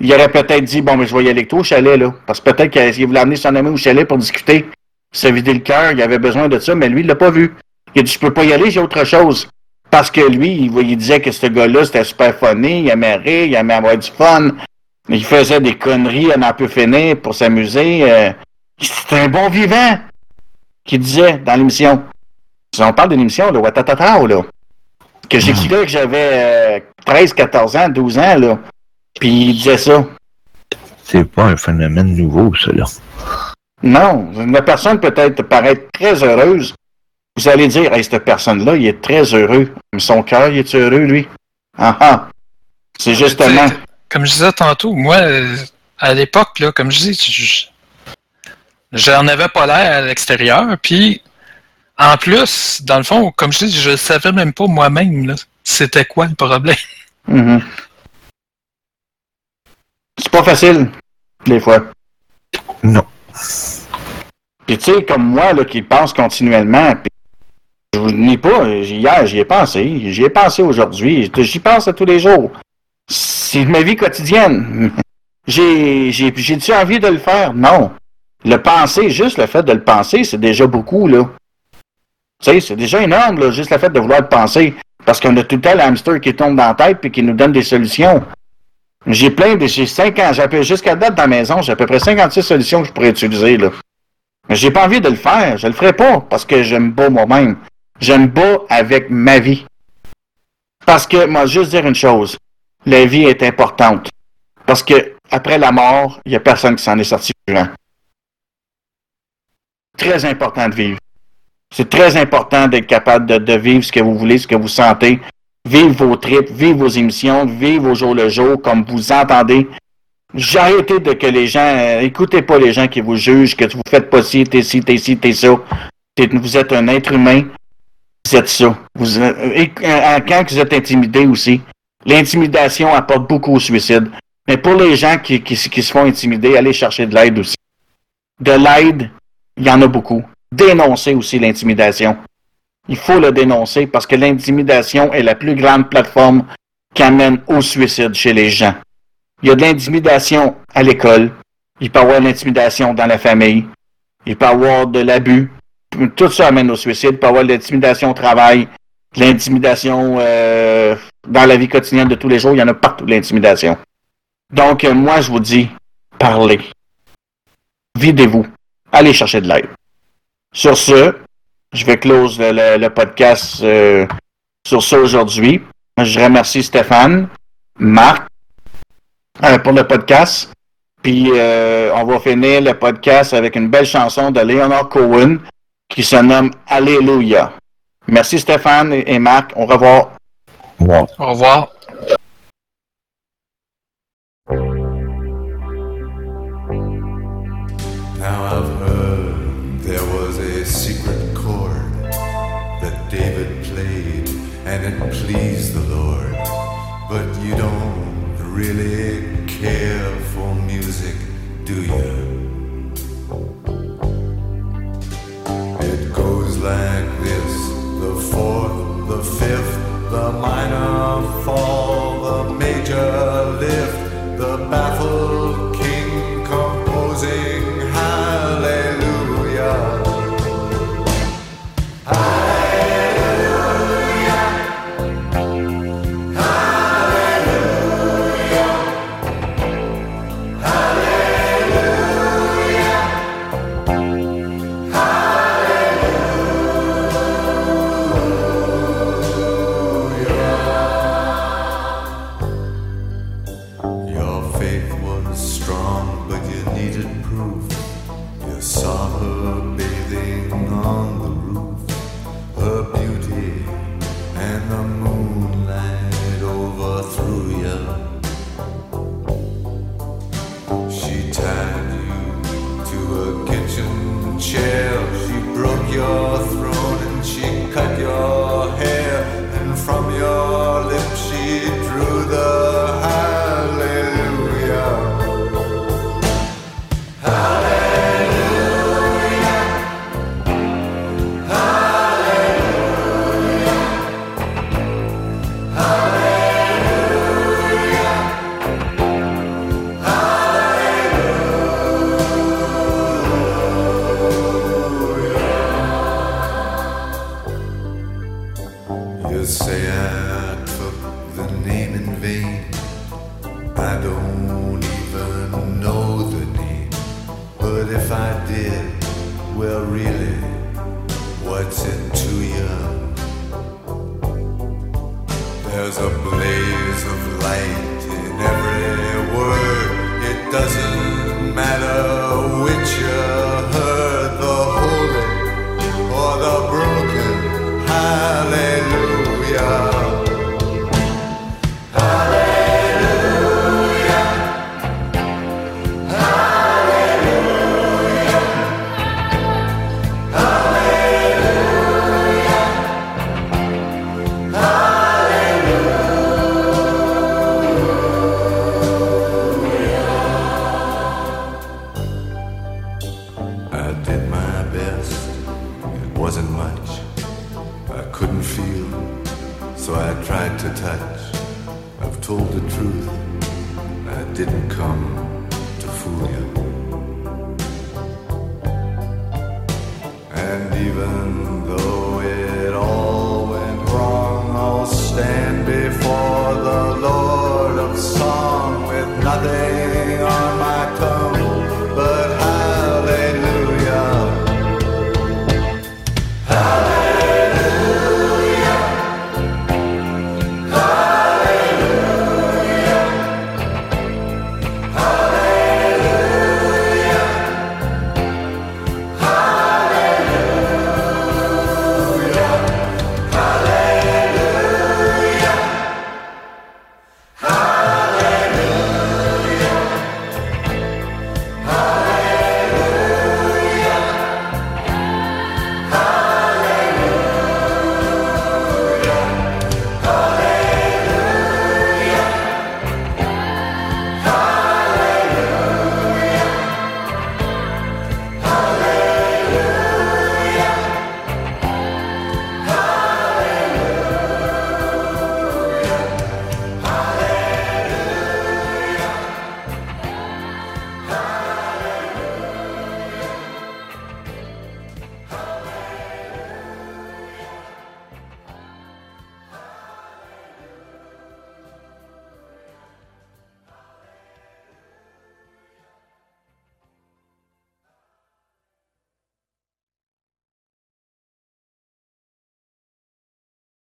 Speaker 2: il aurait peut-être dit Bon, mais je vais y aller au chalet, là. Parce que peut-être qu'il voulait amener son ami au chalet pour discuter, se vider le cœur, il avait besoin de ça, mais lui, il l'a pas vu. Il a dit Je peux pas y aller, j'ai autre chose. Parce que lui, il, disait que ce gars-là, c'était super funny, il aimait rire, il aimait avoir du fun. Il faisait des conneries à n'en plus finir pour s'amuser. Euh, c'était un bon vivant, qu'il disait dans l'émission. On parle d'une émission, là, Watatatao, là que j'écrivais que j'avais 13, euh, 14 ans, 12 ans, là. Puis il disait ça.
Speaker 4: C'est pas un phénomène nouveau, ça, là.
Speaker 2: Non. Une personne peut être paraître très heureuse. Vous allez dire, hey, cette personne-là, il est très heureux. Son cœur, il est heureux, lui? Ah ah. C'est justement.
Speaker 3: Comme je disais tantôt, moi, à l'époque, là, comme je dis, j'en avais pas l'air à l'extérieur, puis en plus, dans le fond, comme je dis, je ne savais même pas moi-même c'était quoi le problème.
Speaker 2: Mm-hmm. C'est pas facile, des fois.
Speaker 4: Non.
Speaker 2: Puis tu sais, comme moi, là, qui pense continuellement, Je vous le nie pas. Hier, j'y ai pensé. J'y ai pensé aujourd'hui. J'y pense tous les jours. C'est ma vie quotidienne. J'ai, j'ai, j'ai-tu envie de le faire? Non. Le penser, juste le fait de le penser, c'est déjà beaucoup, là. Tu sais, c'est déjà énorme, là, juste le fait de vouloir le penser. Parce qu'on a tout le temps l'hamster qui tombe dans la tête et qui nous donne des solutions. J'ai plein de. J'ai 5 ans. J'ai jusqu'à date dans la maison, j'ai à peu près 56 solutions que je pourrais utiliser, là. Mais j'ai pas envie de le faire. Je le ferai pas parce que j'aime pas moi-même. J'aime pas avec ma vie. Parce que, moi, juste dire une chose. La vie est importante. Parce que, après la mort, il n'y a personne qui s'en est sorti. Très important de vivre. C'est très important d'être capable de, vivre ce que vous voulez, ce que vous sentez. Vivre vos trips, vivre vos émissions, vivre au jour le jour comme vous entendez. J'ai de que les gens, euh, écoutez pas les gens qui vous jugent, que vous faites pas ci, t'es ci, t'es ci, t'es ça. vous êtes un être humain, vous êtes ça. Euh, euh, quand vous êtes intimidé aussi, l'intimidation apporte beaucoup au suicide. Mais pour les gens qui se font intimider, allez chercher de l'aide aussi. De l'aide, il y en a beaucoup. Dénoncer aussi l'intimidation. Il faut le dénoncer parce que l'intimidation est la plus grande plateforme qui amène au suicide chez les gens. Il y a de l'intimidation à l'école. Il peut y avoir de l'intimidation dans la famille. Il peut y avoir de l'abus. Tout ça amène au suicide. Il peut y avoir de l'intimidation au travail, de l'intimidation euh, dans la vie quotidienne de tous les jours. Il y en a partout de l'intimidation. Donc, euh, moi, je vous dis, parlez. Videz-vous. Allez chercher de l'aide. Sur ce, je vais close le, le, podcast euh, sur ça aujourd'hui. Je remercie Stéphane, Marc, euh, pour le podcast. Puis euh, on va finir le podcast avec une belle chanson de Leonard Cohen qui se nomme Alléluia. Merci Stéphane et Marc. Au revoir.
Speaker 3: Au revoir. Au revoir.
Speaker 5: But you don't really care for music, do you?